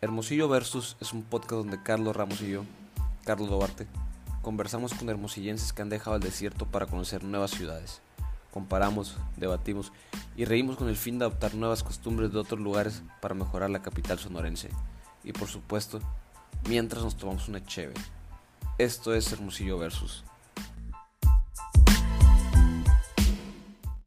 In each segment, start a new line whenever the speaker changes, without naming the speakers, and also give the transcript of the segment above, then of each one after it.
Hermosillo Versus es un podcast donde Carlos Ramos y yo, Carlos Duarte, conversamos con hermosillenses que han dejado el desierto para conocer nuevas ciudades. Comparamos, debatimos y reímos con el fin de adoptar nuevas costumbres de otros lugares para mejorar la capital sonorense. Y por supuesto, mientras nos tomamos una cheve. Esto es Hermosillo Versus.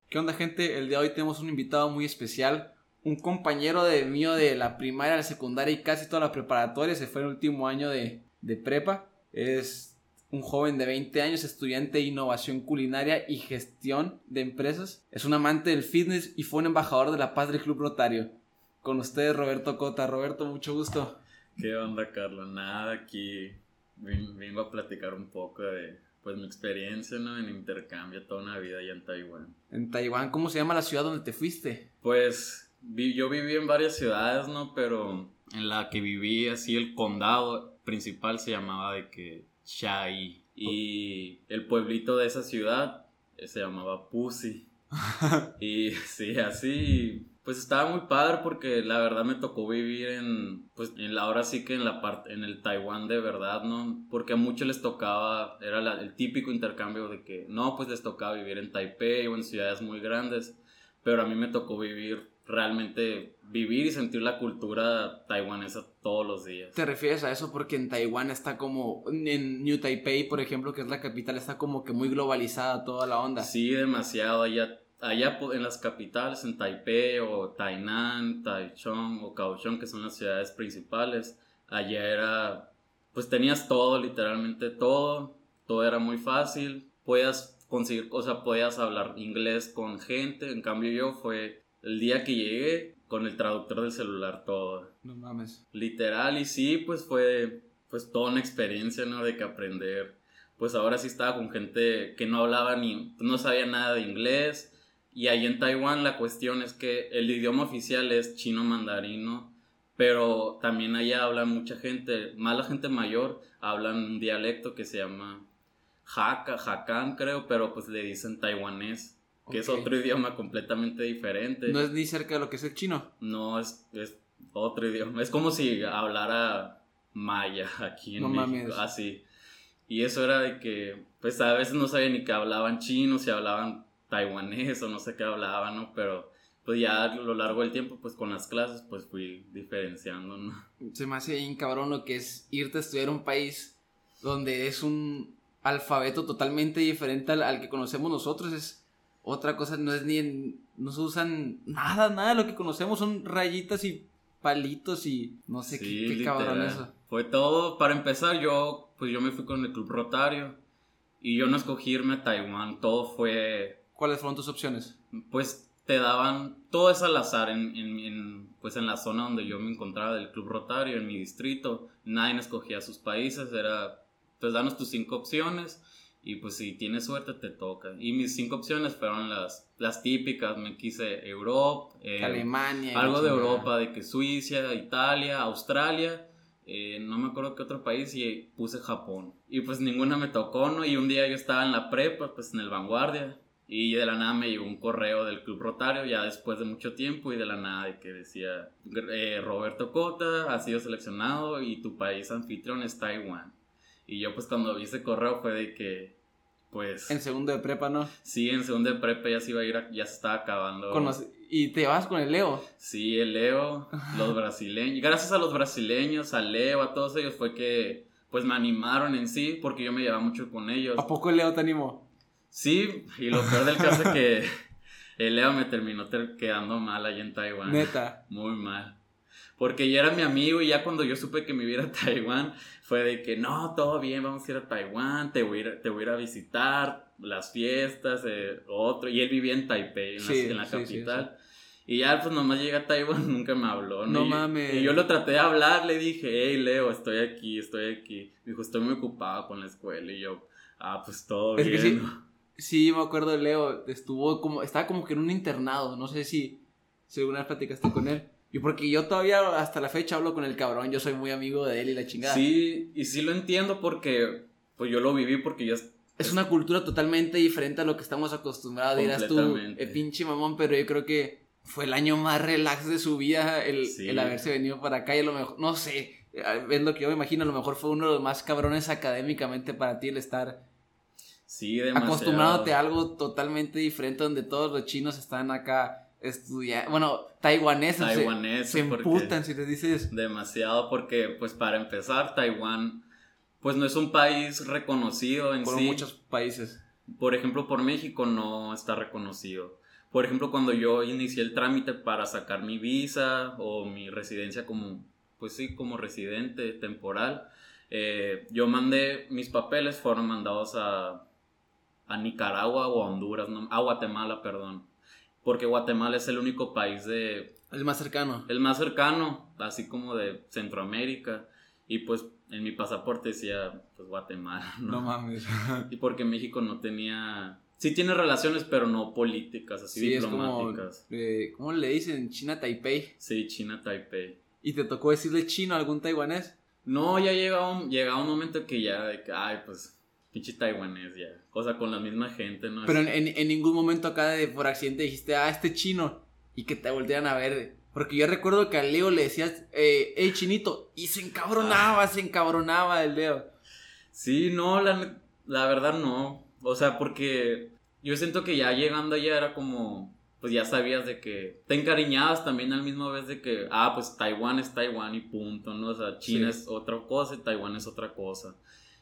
¿Qué onda gente? El día de hoy tenemos un invitado muy especial, un compañero de mío de la primaria, la secundaria y casi toda la preparatoria, se fue en el último año de, de prepa. Es un joven de 20 años, estudiante de innovación culinaria y gestión de empresas. Es un amante del fitness y fue un embajador de la paz del Club Rotario. Con ustedes, Roberto Cota. Roberto, mucho gusto.
¿Qué onda, Carlos? Nada, aquí vengo a platicar un poco de pues mi experiencia, ¿no? En intercambio toda una vida allá en Taiwán.
En Taiwán, ¿cómo se llama la ciudad donde te fuiste?
Pues yo viví en varias ciudades, ¿no? Pero en la que viví, así el condado principal se llamaba de que Shai. Y el pueblito de esa ciudad se llamaba Pussy. y sí, así pues estaba muy padre porque la verdad me tocó vivir en, pues en la, ahora sí que en la parte, en el Taiwán de verdad, ¿no? Porque a muchos les tocaba, era el típico intercambio de que, no, pues les tocaba vivir en Taipei o en ciudades muy grandes, pero a mí me tocó vivir realmente vivir y sentir la cultura taiwanesa todos los días.
¿Te refieres a eso porque en Taiwán está como, en New Taipei, por ejemplo, que es la capital, está como que muy globalizada toda la onda?
Sí, demasiado. Allá allá en las capitales, en Taipei o Tainan, Taichung o Kaohsiung, que son las ciudades principales, allá era, pues tenías todo, literalmente todo, todo era muy fácil, podías conseguir, o sea, podías hablar inglés con gente, en cambio yo fue el día que llegué con el traductor del celular todo.
No mames.
Literal, y sí, pues fue, pues toda una experiencia, ¿no? De que aprender. Pues ahora sí estaba con gente que no hablaba ni, no sabía nada de inglés, y ahí en Taiwán la cuestión es que el idioma oficial es chino mandarino, pero también allá habla mucha gente, más la gente mayor, hablan un dialecto que se llama Hakka, Hakan creo, pero pues le dicen taiwanés, que es otro idioma completamente diferente.
¿No es ni cerca de lo que es el chino?
No, es, es otro idioma. Es como si hablara maya aquí en México, así. Y eso era de que, pues a veces no sabía ni que hablaban chino, si hablaban taiwanés o no sé qué hablaba, ¿no? Pero pues ya a lo largo del tiempo, pues con las clases, pues fui diferenciando, ¿no?
Se me hace bien cabrón lo que es irte a estudiar a un país donde es un alfabeto totalmente diferente al, que conocemos nosotros, es otra cosa, no es ni en, no se usan nada, nada de lo que conocemos, son rayitas y palitos y no sé qué, cabrón eso.
Fue todo, para empezar yo, pues yo me fui con el Club Rotario y yo no escogí irme a Taiwán, todo fue
¿Cuáles fueron tus opciones?
Pues te daban todo es al azar en, en, pues en la zona donde yo me encontraba del Club Rotario, en mi distrito. Nadie escogía sus países, era pues danos tus cinco opciones y pues si tienes suerte te toca. Y mis cinco opciones fueron las, las típicas, me quise Europa,
eh, Alemania,
algo de Europa, de que Suiza, Italia, Australia. Eh, no me acuerdo qué otro país y puse Japón. Y pues ninguna me tocó, ¿no? Y un día yo estaba en la prepa, pues en el Vanguardia, y de la nada me llegó un correo del Club Rotario, ya después de mucho tiempo, y de la nada de que decía, eh, Roberto Cota ha sido seleccionado y tu país anfitrión es Taiwán. Y yo pues cuando vi ese correo fue de que, pues...
En segundo de prepa, ¿no?
Sí, en segundo de prepa ya se iba a ir, ya se estaba acabando.
¿Y te vas con el Leo?
Sí, el Leo, los brasileños. Gracias a los brasileños, al Leo, a todos ellos fue que pues me animaron en sí, porque yo me llevaba mucho con ellos.
¿A poco el Leo te animó?
Sí, y lo peor del caso es que el Leo me terminó quedando mal allá en Taiwán.
Neta.
Muy mal. Porque ya era mi amigo y ya cuando yo supe que me iba a, Taiwán, fue de que no, todo bien, vamos a ir a Taiwán, te voy a ir, te voy a, ir a visitar, las fiestas, eh, otro. Y él vivía en Taipei, en la, capital. y ya, pues nomás llega a Taiwán, nunca me habló.
No, mames.
Y yo lo traté de hablar, le dije, hey Leo, estoy aquí, estoy aquí. Me dijo, estoy muy ocupado con la escuela. Y yo, ah, pues todo bien.
Sí, me acuerdo de Leo, estuvo como, estaba como que en un internado, no sé si, si alguna vez platicaste con él. Y porque yo todavía hasta la fecha hablo con el cabrón, yo soy muy amigo de él y la chingada.
Sí, y sí lo entiendo porque, pues yo lo viví porque ya...
Es una cultura totalmente diferente a lo que estamos acostumbrados. Dirás tú, eh, pinche mamón, pero yo creo que fue el año más relax de su vida el,
Sí.
el haberse venido para acá y a lo mejor, no sé, es lo que yo me imagino, a lo mejor fue uno de los más cabrones académicamente para ti el estar
Sí,
acostumbrándote a algo totalmente diferente donde todos los chinos están acá estudiando, bueno, taiwaneses, se-
Taiwaneses,
se, emputan si les dices,
Demasiado porque, pues para empezar, Taiwán, pues no es un país reconocido en
por
sí.
muchos países.
Por ejemplo, por México no está reconocido. Por ejemplo, cuando yo inicié el trámite para sacar mi visa o mi residencia como, pues sí, como residente temporal, eh, yo mandé, mis papeles fueron mandados a, a Nicaragua o a Honduras, no, a Guatemala, perdón. Porque Guatemala es el único país de,
El más cercano.
el más cercano, así como de Centroamérica. Y pues en mi pasaporte decía, pues Guatemala, ¿no?
No mames.
Y porque México no tenía... Sí tiene relaciones, pero no políticas, así
Sí, es como,
diplomáticas.
eh, ¿cómo le dicen? China Taipei.
Sí, China, Taipei.
¿Y te tocó decirle chino a algún taiwanés?
No, ya llega un, llega un momento que ya, de que, ay, pues, pinche taiwanés ya. O sea, con la misma gente, ¿no?
Pero en, en- en ningún momento acá de por accidente dijiste, ah, este chino. Y que te voltean a ver. Porque yo recuerdo que al Leo le decías, eh, hey, chinito. Y se encabronaba, se encabronaba el Leo.
Sí, no, la, la verdad no. O sea, porque yo siento que ya llegando allá era como, pues ya sabías de que te encariñabas también al mismo vez de que, ah, pues Taiwán es Taiwán y punto, ¿no? O sea, China
Sí.
es otra cosa y Taiwán es otra cosa.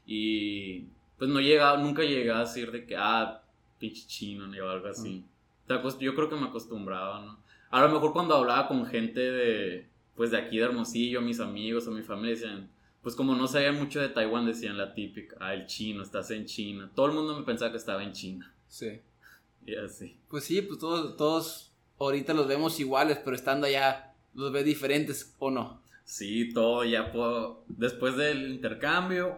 Y pues no llegaba, nunca llegué a decir de que, ah, pinche chino ni algo así. O sea, pues, yo creo que me acostumbraba, ¿no? A lo mejor cuando hablaba con gente de, pues de aquí de Hermosillo, mis amigos o mi familia decían, pues como no sabía mucho de Taiwán, decían la típica, ah, el chino, estás en China. Todo el mundo me pensaba que estaba en China.
Sí.
Y así.
Pues sí, pues todos, todos ahorita los vemos iguales, pero estando allá los ves diferentes o no.
Sí, todo ya puedo, después del intercambio,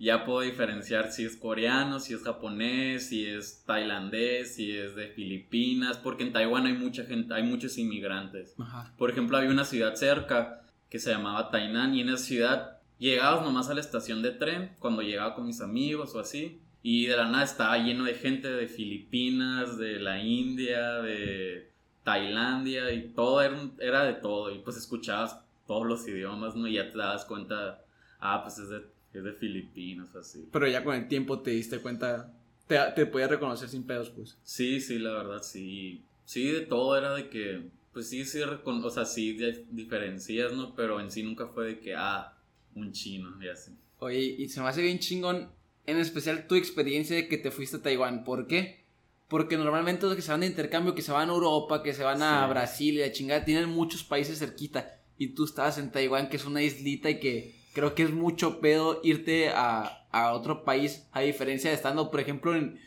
ya puedo diferenciar si es coreano, si es japonés, si es tailandés, si es de Filipinas, porque en Taiwán hay mucha gente, hay muchos inmigrantes.
Ajá.
Por ejemplo, había una ciudad cerca que se llamaba Tainan y en esa ciudad llegabas nomás a la estación de tren cuando llegaba con mis amigos o así y de la nada estaba lleno de gente de Filipinas, de la India, de Tailandia y todo era, era de todo y pues escuchabas todos los idiomas, ¿no? Y ya te dabas cuenta, ah, pues es de, es de Filipinas, así.
Pero ya con el tiempo te diste cuenta, te, te podías reconocer sin pedos, pues.
Sí, sí, la verdad, sí. Sí, de todo era de que, pues sí, sí, o sea, sí diferencias, ¿no? Pero en sí nunca fue de que, ah, un chino y así.
Oye, y se me hace bien chingón, en especial tu experiencia de que te fuiste a Taiwán. ¿Por qué? Porque normalmente los que se van de intercambio, que se van a Europa, que se van a
Sí.
Brasil y la chingada, tienen muchos países cerquita. Y tú estabas en Taiwán, que es una islita y que creo que es mucho pedo irte a, a otro país, a diferencia de estando, por ejemplo, en,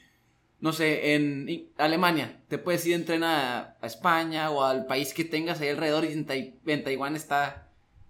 no sé, en Alemania. Te puedes ir en tren a, a España o al país que tengas ahí alrededor y en, Tai- en Taiwán está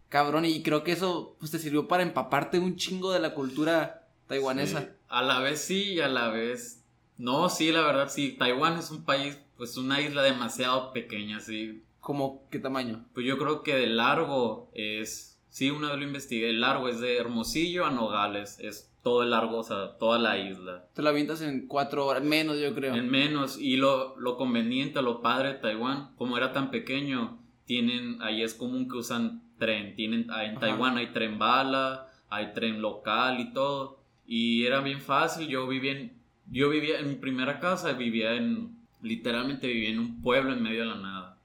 cabrón. Y creo que eso pues, te sirvió para empaparte un chingo de la cultura taiwanesa.
Sí, A la vez sí y a la vez... No, sí, la verdad sí. Taiwán es un país, pues una isla demasiado pequeña, sí.
¿Cómo qué tamaño?
Pues yo creo que de largo es... Sí, una vez lo investigué. El largo es de Hermosillo a Nogales. Es todo el largo, o sea, toda la isla.
Te lo avientas en cuatro horas, menos yo creo.
En menos, y lo, lo conveniente, lo padre de Taiwán, como era tan pequeño, tienen, ahí es común que usan tren, tienen, ah, en
Ajá.
Taiwán hay tren bala, hay tren local y todo, y era bien fácil, yo vivía en, yo vivía en mi primera casa, vivía en, literalmente vivía en un pueblo en medio de la nada,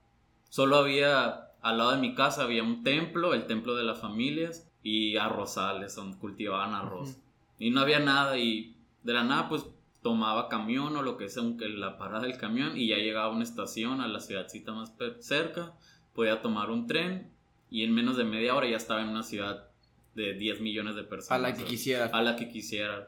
solo había, al lado de mi casa había un templo, el templo de las familias, y arrozales, donde cultivaban arroz. Y no había nada y de la nada pues tomaba camión o lo que sea, aunque la parada del camión y ya llegaba a una estación, a la ciudadcita más cerca, podía tomar un tren y en menos de media hora ya estaba en una ciudad de 10 millones de personas.
a la que quisiera.
A la que quisiera.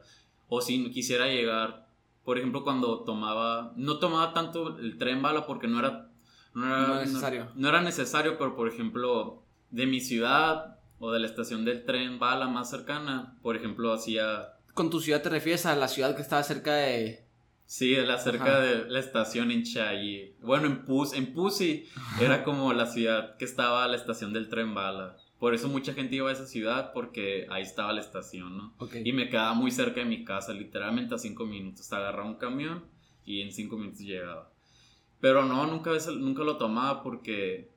O si quisiera llegar, por ejemplo, cuando tomaba, no tomaba tanto el tren bala porque no era, no era,
No necesario.
no era necesario, pero por ejemplo, de mi ciudad o de la estación del tren bala más cercana, por ejemplo, hacía
Con tu ciudad te refieres a la ciudad que estaba cerca de...
Sí, de la cerca
Ajá.
de la estación en Chayi. Bueno, en Pus, en Pusi era como la ciudad que estaba la estación del tren bala. Por eso mucha gente iba a esa ciudad porque ahí estaba la estación, ¿no? Y me quedaba muy cerca de mi casa, literalmente a cinco minutos. Agarraba un camión y en cinco minutos llegaba. Pero no, nunca, nunca lo tomaba porque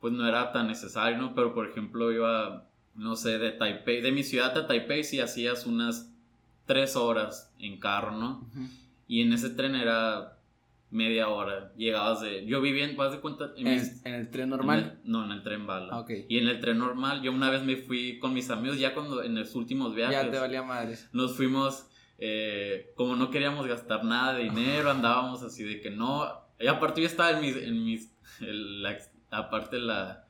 pues no era tan necesario, ¿no? Pero por ejemplo iba, no sé, de Taipei, de mi ciudad a Taipei si hacías unas tres horas en carro, ¿no? Y en ese tren era media hora. Llegabas de. Yo vivía en. ¿Vas de cuenta?
En, el tren normal?
no, en el tren bala.
Ah,
Y en el tren normal, yo una vez me fui con mis amigos, ya cuando en los últimos viajes.
Ya te valía madres.
Nos fuimos. Eh, como no queríamos gastar nada de dinero, andábamos así de que no. Y aparte, yo estaba en mis. En mis la, aparte, la,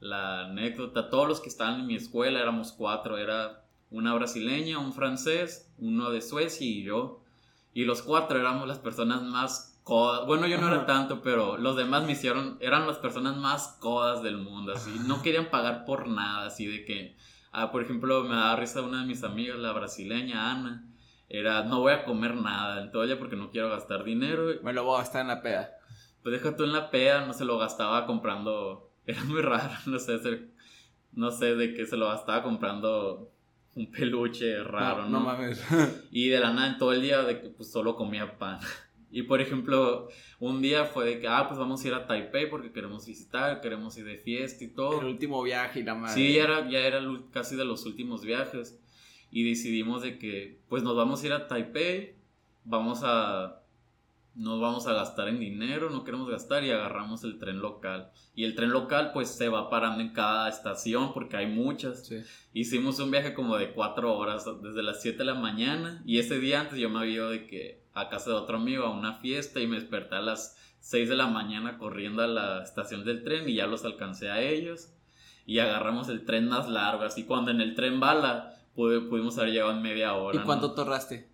la anécdota, todos los que estaban en mi escuela éramos cuatro. Era una brasileña, un francés, uno de Suecia y yo. Y los cuatro éramos las personas más codas. Bueno, yo no era tanto, pero los demás me hicieron, eran las personas más codas del mundo, así. No querían pagar por nada, así de que, ah, por ejemplo, me daba risa una de mis amigas, la brasileña Ana. Era, no voy a comer nada en todo porque no quiero gastar dinero.
Me lo voy a gastar en la peda.
Pues deja tú en la peda, no se lo gastaba comprando. Era muy raro, no sé, no sé de qué se lo gastaba comprando un peluche raro, ¿no?
No, mames.
y de la nada, todo el día de que pues solo comía pan. Y por ejemplo, un día fue de que, ah, pues vamos a ir a Taipei porque queremos visitar, queremos ir de fiesta y todo.
El último viaje y la madre.
Sí, ya era, ya era casi de los últimos viajes. Y decidimos de que, pues nos vamos a ir a Taipei, vamos a no vamos a gastar en dinero, no queremos gastar y agarramos el tren local. Y el tren local pues se va parando en cada estación porque hay muchas. Hicimos un viaje como de cuatro horas, desde las 7 de la mañana. Y ese día antes yo me había de que a casa de otro amigo a una fiesta y me desperté a las 6 de la mañana corriendo a la estación del tren y ya los alcancé a ellos. Y agarramos el tren más largo, así cuando en el tren bala pudimos haber llegado en media hora.
¿Y cuánto torraste?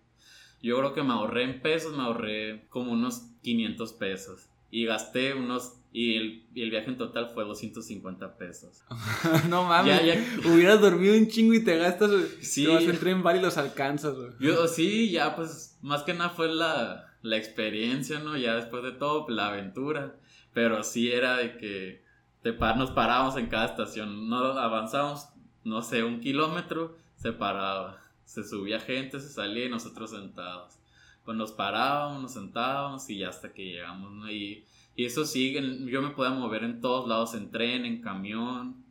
Yo creo que me ahorré en pesos, me ahorré como unos 500 pesos. Y gasté unos. Y el, y el viaje en total fue 250 pesos.
no mames. Hubieras dormido un chingo y te gastas. Sí. Te vas en tren bar y los alcanzas, güey.
Yo, sí, ya pues. Más que nada fue la, la experiencia, ¿no? Ya después de todo, la aventura. Pero sí era de que te nos parábamos en cada estación. No avanzamos, no sé, un kilómetro, se paraba se subía gente, se salía y nosotros sentados. Pues nos parábamos, nos sentábamos y ya hasta que llegamos, ¿no? Y, eso sí, yo me podía mover en todos lados, en tren, en camión.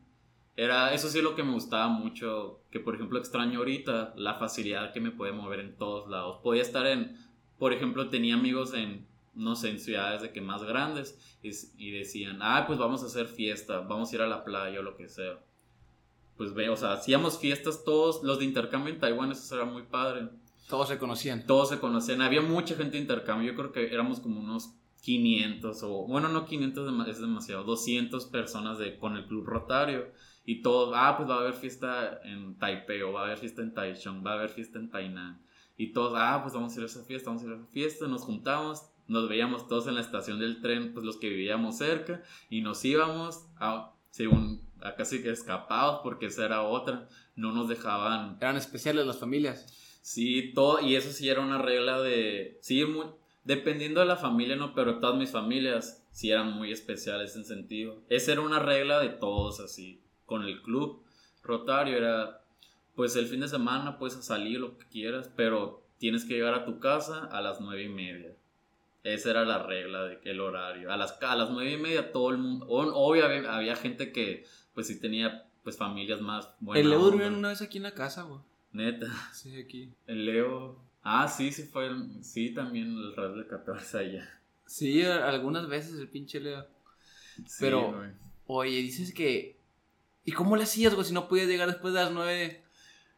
Era, eso sí lo que me gustaba mucho, que por ejemplo extraño ahorita, la facilidad que me podía mover en todos lados. Podía estar en, por ejemplo, tenía amigos en, no sé, en ciudades de que más grandes y, y decían, ah, pues vamos a hacer fiesta, vamos a ir a la playa o lo que sea pues ve, o sea, hacíamos fiestas todos, los de intercambio en Taiwán, eso era muy padre.
Todos se conocían.
Todos se conocían, había mucha gente de intercambio, yo creo que éramos como unos 500 o, bueno, no 500 es demasiado, 200 personas de, con el club rotario. Y todos, ah, pues va a haber fiesta en Taipei, o va a haber fiesta en Taichung, va a haber fiesta en Tainan. Y todos, ah, pues vamos a ir a esa fiesta, vamos a ir a esa fiesta, nos juntamos, nos veíamos todos en la estación del tren, pues los que vivíamos cerca, y nos íbamos a, según a casi que escapados porque esa era otra, no nos dejaban...
Eran especiales las familias.
Sí, todo, y eso sí era una regla de... Sí, muy, dependiendo de la familia, no, pero todas mis familias sí eran muy especiales en sentido. Esa era una regla de todos así, con el club rotario era, pues el fin de semana puedes salir lo que quieras, pero tienes que llegar a tu casa a las nueve y media. Esa era la regla de que el horario. A las, a las nueve y media todo el mundo. Obvio había gente que pues sí tenía pues familias más
buenas. El Leo durmió una vez aquí en la casa, güey.
Neta.
Sí, aquí.
El Leo. Ah, sí, sí fue. Sí, también el radio de 14 allá.
Sí, algunas veces el pinche Leo. Pero, oye, dices que. ¿Y cómo le hacías, güey, si no podías llegar después de las 9?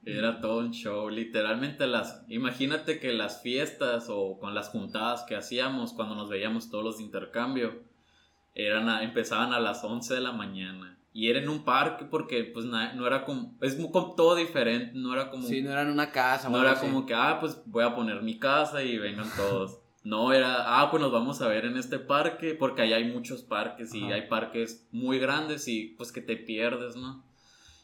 Era todo un show, literalmente las... Imagínate que las fiestas o con las juntadas que hacíamos cuando nos veíamos todos los de intercambio, eran empezaban a las 11 de la mañana y era en un parque porque pues no era como, es como todo diferente, no era como...
Sí, no era en una casa.
No era como que, ah, pues voy a poner mi casa y vengan todos. no, era, ah, pues nos vamos a ver en este parque porque allá hay muchos parques y hay parques muy grandes y pues que te pierdes, ¿no?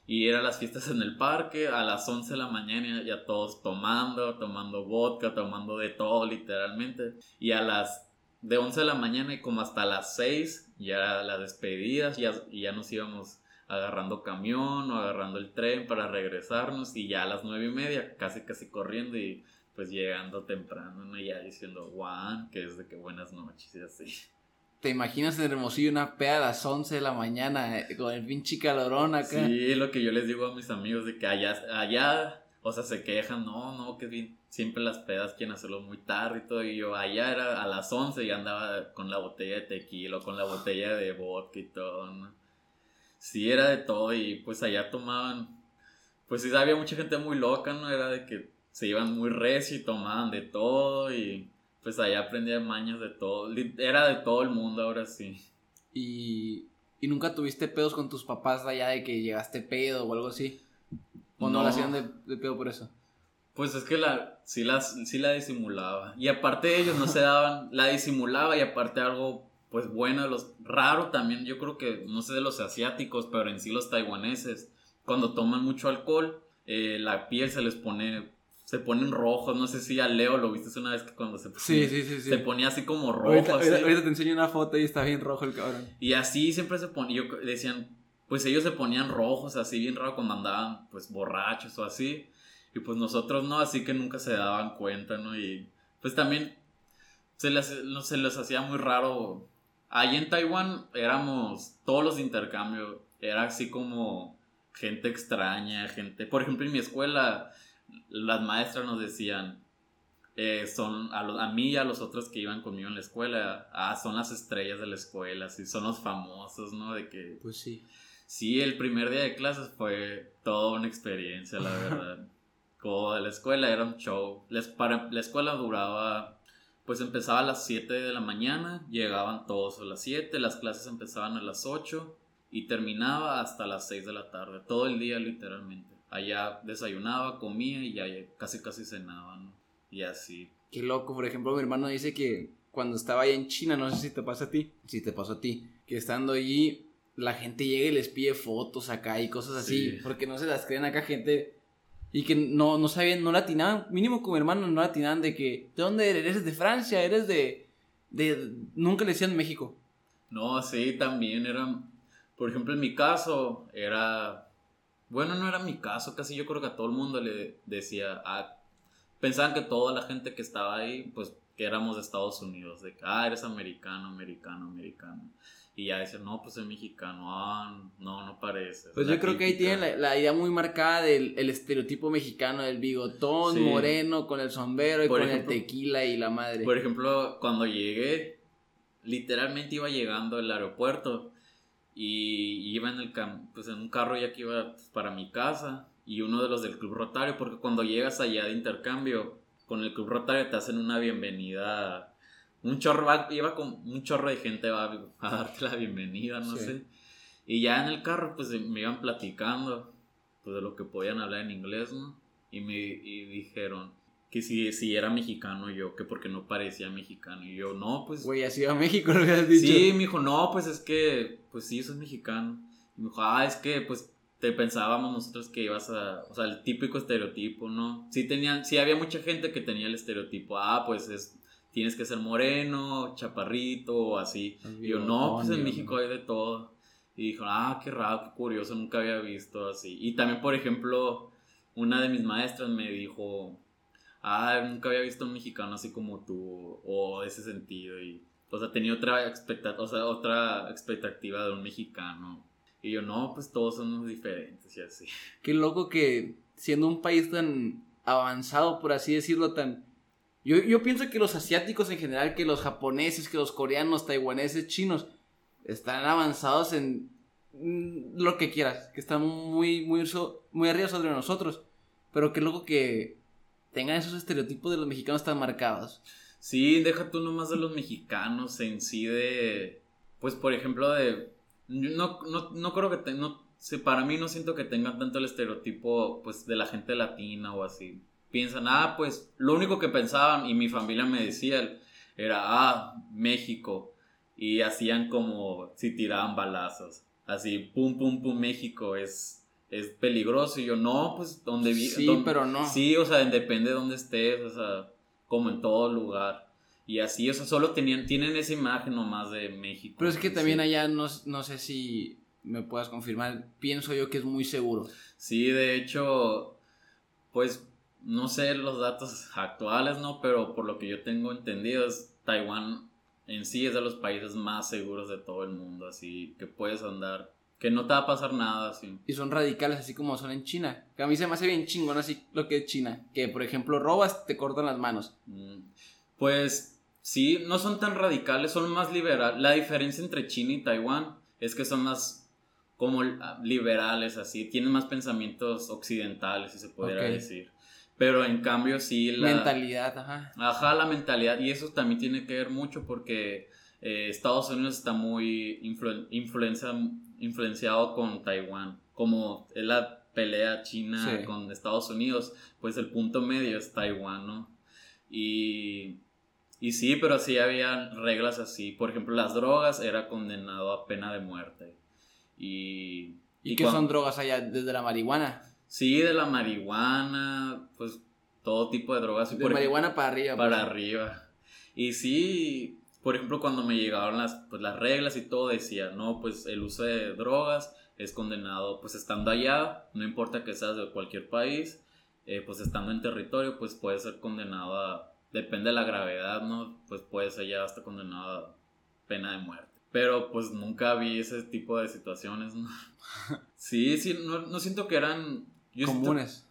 Y eran las fiestas en el parque a las 11 de la mañana ya todos tomando, tomando vodka, tomando de todo literalmente. Y a las de 11 de la mañana y como hasta las 6 ya las despedidas ya, y ya nos íbamos agarrando camión o agarrando el tren para regresarnos y ya a las 9 y media casi casi corriendo y pues llegando temprano ¿no? ya diciendo Juan que es de que buenas noches y así
¿Te imaginas en Hermosillo una peda a las 11 de la mañana eh, con el pinche calorón acá?
Sí, lo que yo les digo a mis amigos de que allá, allá, o sea, se quejan, no, no, que bien, siempre las pedas quieren hacerlo muy tarde y todo, y yo allá era a las 11 y andaba con la botella de tequila, con la botella de vodka y todo, ¿no? Sí, era de todo y pues allá tomaban, pues sí, había mucha gente muy loca, ¿no? Era de que se iban muy recio y tomaban de todo y pues allá aprendía mañas de todo. Era de todo el mundo ahora sí.
Y, y nunca tuviste pedos con tus papás allá de que llegaste pedo o algo así. ¿O no, la hacían de, de, pedo por eso?
Pues es que la, sí, la, sí la disimulaba. Y aparte ellos no se daban, la disimulaba y aparte algo pues bueno, los raro también, yo creo que no sé de los asiáticos, pero en sí los taiwaneses, cuando toman mucho alcohol, eh, la piel se les pone se ponen rojos. No sé si a Leo lo viste una vez que cuando se
sí, sí, sí,
se ponía así como rojo.
Ahorita, ahorita, te enseño una foto y está bien rojo el cabrón.
Y así siempre se ponía, decían, pues ellos se ponían rojos así bien raro cuando andaban pues borrachos o así. Y pues nosotros no, así que nunca se daban cuenta, ¿no? Y pues también se les, se les hacía muy raro. Allí en Taiwán éramos todos los intercambios, era así como gente extraña, gente, por ejemplo en mi escuela las maestras nos decían, eh, son a, a, mí y a los otros que iban conmigo en la escuela, ah, son las estrellas de la escuela, sí, son los famosos, ¿no? De que...
Pues sí.
Sí, el primer día de clases fue toda una experiencia, la verdad. Como de la escuela era un show. para, la escuela duraba, pues empezaba a las 7 de la mañana, llegaban todos a las 7, las clases empezaban a las 8 y terminaba hasta las 6 de la tarde, todo el día literalmente. Allá desayunaba, comía y ya casi casi cenaba, ¿no? Y así.
Qué loco, por ejemplo, mi hermano dice que cuando estaba allá en China, no sé si te pasa a ti, si te pasó a ti, que estando allí la gente llega y les pide fotos acá y cosas así, porque no se las creen acá gente y que no, no sabían, no latinaban, mínimo como hermano no latinaban de que, ¿de dónde eres? ¿Eres de Francia? ¿Eres de, de, nunca le decían México?
No, sí, también eran, por ejemplo, en mi caso, era bueno, no era mi caso, casi yo creo que a todo el mundo le decía, ah, pensaban que toda la gente que estaba ahí, pues que éramos de Estados Unidos, de que, ah, eres americano, americano, americano. Y ya decían, no, pues es mexicano, ah, no, no parece.
Pues yo creo que ahí tienen la, idea muy marcada del el estereotipo mexicano, del bigotón, moreno, con el sombrero y con el tequila y la madre.
Por ejemplo, cuando llegué, literalmente iba llegando al aeropuerto y iba en, el pues en un carro ya que iba pues, para mi casa y uno de los del Club Rotario, porque cuando llegas allá de intercambio con el Club Rotario te hacen una bienvenida. Un chorro, iba con un chorro de gente va a darte la bienvenida, no sé. Y ya en el carro pues me iban platicando pues, de lo que podían hablar en inglés, ¿no? Y me y dijeron, que si, si era mexicano yo, que porque no parecía mexicano. Y yo, no, pues...
Güey, así a México lo habías dicho.
Sí, me dijo, no, pues es que, pues sí, soy mexicano. Y me dijo, ah, es que, pues, te pensábamos nosotros que ibas a, o sea, el típico estereotipo, ¿no? Sí tenían, sí había mucha gente que tenía el estereotipo, ah, pues es, tienes que ser moreno, chaparrito, o así. Y yo, no, pues en México hay de todo. Y dijo, ah, qué raro, qué curioso, nunca había visto así. Y también, por ejemplo, una de mis maestras me dijo, ah, nunca había visto un mexicano así como tú, o ese sentido, y, o sea, tenía otra, o sea, otra expectativa de un mexicano. Y yo, no, pues todos somos diferentes y así.
Qué loco que siendo un país tan avanzado, por así decirlo, tan... Yo, yo pienso que los asiáticos en general, que los japoneses, que los coreanos, taiwaneses, chinos, están avanzados en mm, lo que quieras, que están muy, muy, muy arriba sobre nosotros. Pero qué loco que tengan esos estereotipos de los mexicanos tan marcados.
Sí, deja tú nomás de los mexicanos en sí de, pues por ejemplo de, no, no, no creo que, te, no, para mí no siento que tengan tanto el estereotipo pues de la gente latina o así. Piensan, ah, pues lo único que pensaban y mi familia me decía era, ah, México. Y hacían como si tiraban balazos. Así, pum, pum, pum, México es es peligroso. Y yo, no, pues donde.
Sí, pero no.
Sí, o sea, depende de dónde estés, o sea, como en todo lugar. Y así, o sea, solo tenían, tienen esa imagen nomás de México.
Pero es que también allá no, no sé si me puedas confirmar, pienso yo que es muy seguro.
Sí, de hecho, pues no sé los datos actuales, ¿no? Pero por lo que yo tengo entendido, es Taiwán en sí es de los países más seguros de todo el mundo, así que puedes andar, que no te va a pasar nada, así.
Y son radicales así como son en China. Que a mí se me hace bien chingón así lo que es China. Que por ejemplo robas, te cortan las manos.
Mm, Pues sí, no son tan radicales, son más liberales. La diferencia entre China y Taiwán es que son más como liberales, así, tienen más pensamientos occidentales, si se pudiera decir. Pero en cambio sí la...
Mentalidad, ajá.
Ajá, la mentalidad. Y eso también tiene que ver mucho porque eh, Estados Unidos está muy influ- influencia, influenciado con Taiwán. Como es la pelea China
Sí.
con Estados Unidos, pues el punto medio es Taiwán, ¿no? Y, y sí, pero sí había reglas así. Por ejemplo, las drogas era condenado a pena de muerte. Y,
¿Y, qué son drogas allá? Desde la marihuana.
Sí, de la marihuana, pues todo tipo de drogas.
De
por
marihuana para arriba.
para
pues.
arriba. Y sí, por ejemplo, cuando me llegaron las, pues, las reglas y todo, decía, no, pues el uso de drogas es condenado, pues estando allá, no importa que seas de cualquier país, eh, pues estando en territorio, pues puede ser condenado a, depende de la gravedad, ¿no? Pues puede ser ya hasta condenado a pena de muerte. Pero pues nunca vi ese tipo de situaciones, ¿no? Sí, sí, no, no siento que eran... yo siento-
Comunes.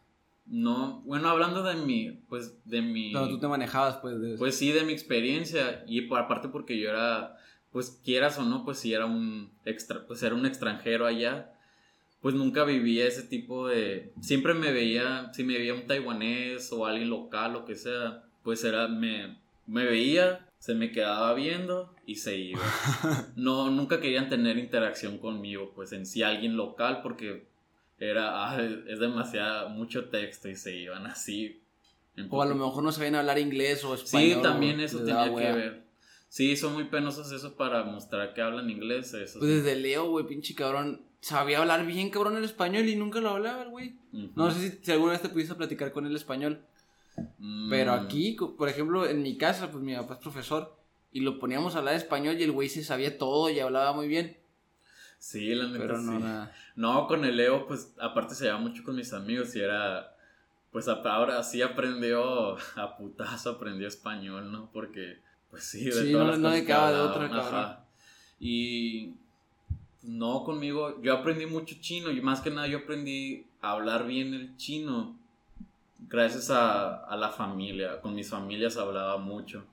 no, bueno, hablando de mi, pues de mi...
Pero tú te manejabas, pues. De...
Pues sí, de mi experiencia. Y por aparte porque yo era, pues quieras o no, pues sí era un extra, pues era un extranjero allá. Pues nunca vivía ese tipo de. Siempre me veía, si me veía un taiwanés o alguien local, lo que sea, pues era, me, me veía, se me quedaba viendo y se iba. No, nunca querían tener interacción conmigo, pues en sí alguien local, porque era, ah, es demasiado, mucho texto y se iban así. en
o a lo mejor no sabían hablar inglés o español.
Sí, también eso tenía que ver. Sí, son muy penosos eso para mostrar que hablan inglés. Eso
Pues
sí.
desde Leo, güey, pinche cabrón. Sabía hablar bien, cabrón, el español y nunca lo hablaba, el güey.
Ujú.
No sé si, si alguna vez te pudiste platicar con el español.
Mm,
Pero aquí, por ejemplo, en mi casa, pues mi papá es profesor. Y lo poníamos a hablar español y el güey se sabía todo y hablaba muy bien.
Sí, la neta
Pero no
sí.
nada.
No, con el Leo, pues aparte se llevaba mucho con mis amigos y era. Pues ahora sí aprendió a putazo, aprendió español, ¿no? Porque, pues sí, de
Sí,
todas
no-
las
no
cosas que
quedaba de otra, cabrón.
Y no conmigo, yo aprendí mucho chino y más que nada yo aprendí a hablar bien el chino gracias a, a la familia, con mis familias hablaba mucho.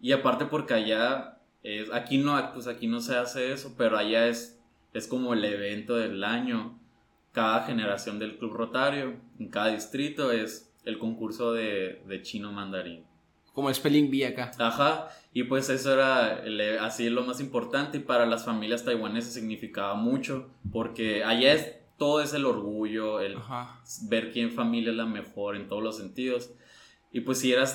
Y aparte porque allá, es, aquí, no, pues aquí no se hace eso, pero allá es, es como el evento del año. Cada generación del Club Rotario, en cada distrito, es el concurso de, de chino mandarín.
Como el Spelling Bee acá.
Ajá, y pues eso era el- así lo más importante y para las familias taiwanesas significaba mucho, porque allá es, todo es el orgullo, el
Ajá.
ver quién familia es la mejor en todos los sentidos. Y pues si eras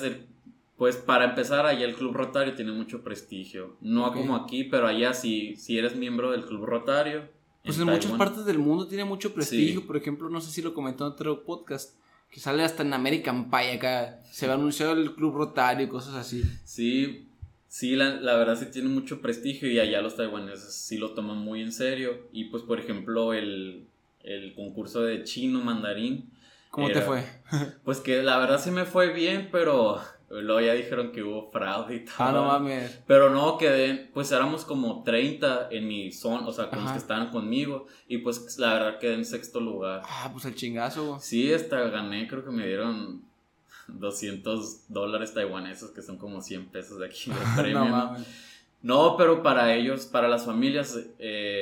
pues para empezar allá el Club Rotario tiene mucho prestigio, no como aquí, pero allá si, si eres miembro del Club Rotario.
Pues en muchas partes del mundo tiene mucho prestigio.
Sí.
Por ejemplo, no sé si lo comentó en otro podcast. Que sale hasta en American Pie acá. Se va a anunciar el Club Rotario y cosas así.
Sí, sí, la, la verdad sí tiene mucho prestigio y allá los taiwaneses sí lo toman muy en serio. Y pues, por ejemplo, el, el concurso de chino mandarín,
¿Cómo te fue?
pues que la verdad sí me fue bien, pero luego ya dijeron que hubo fraude y todo.
Ah, no mames.
Pero no, quedé, pues éramos como 30 en mi zona, o sea, con los que estaban conmigo. Y pues la verdad quedé en sexto lugar.
Ah, pues el chingazo.
Sí, hasta gané, creo que me dieron 200 dólares taiwaneses, que son como 100 pesos de aquí de premio.
no.
No, pero para ellos, para las familias, eh,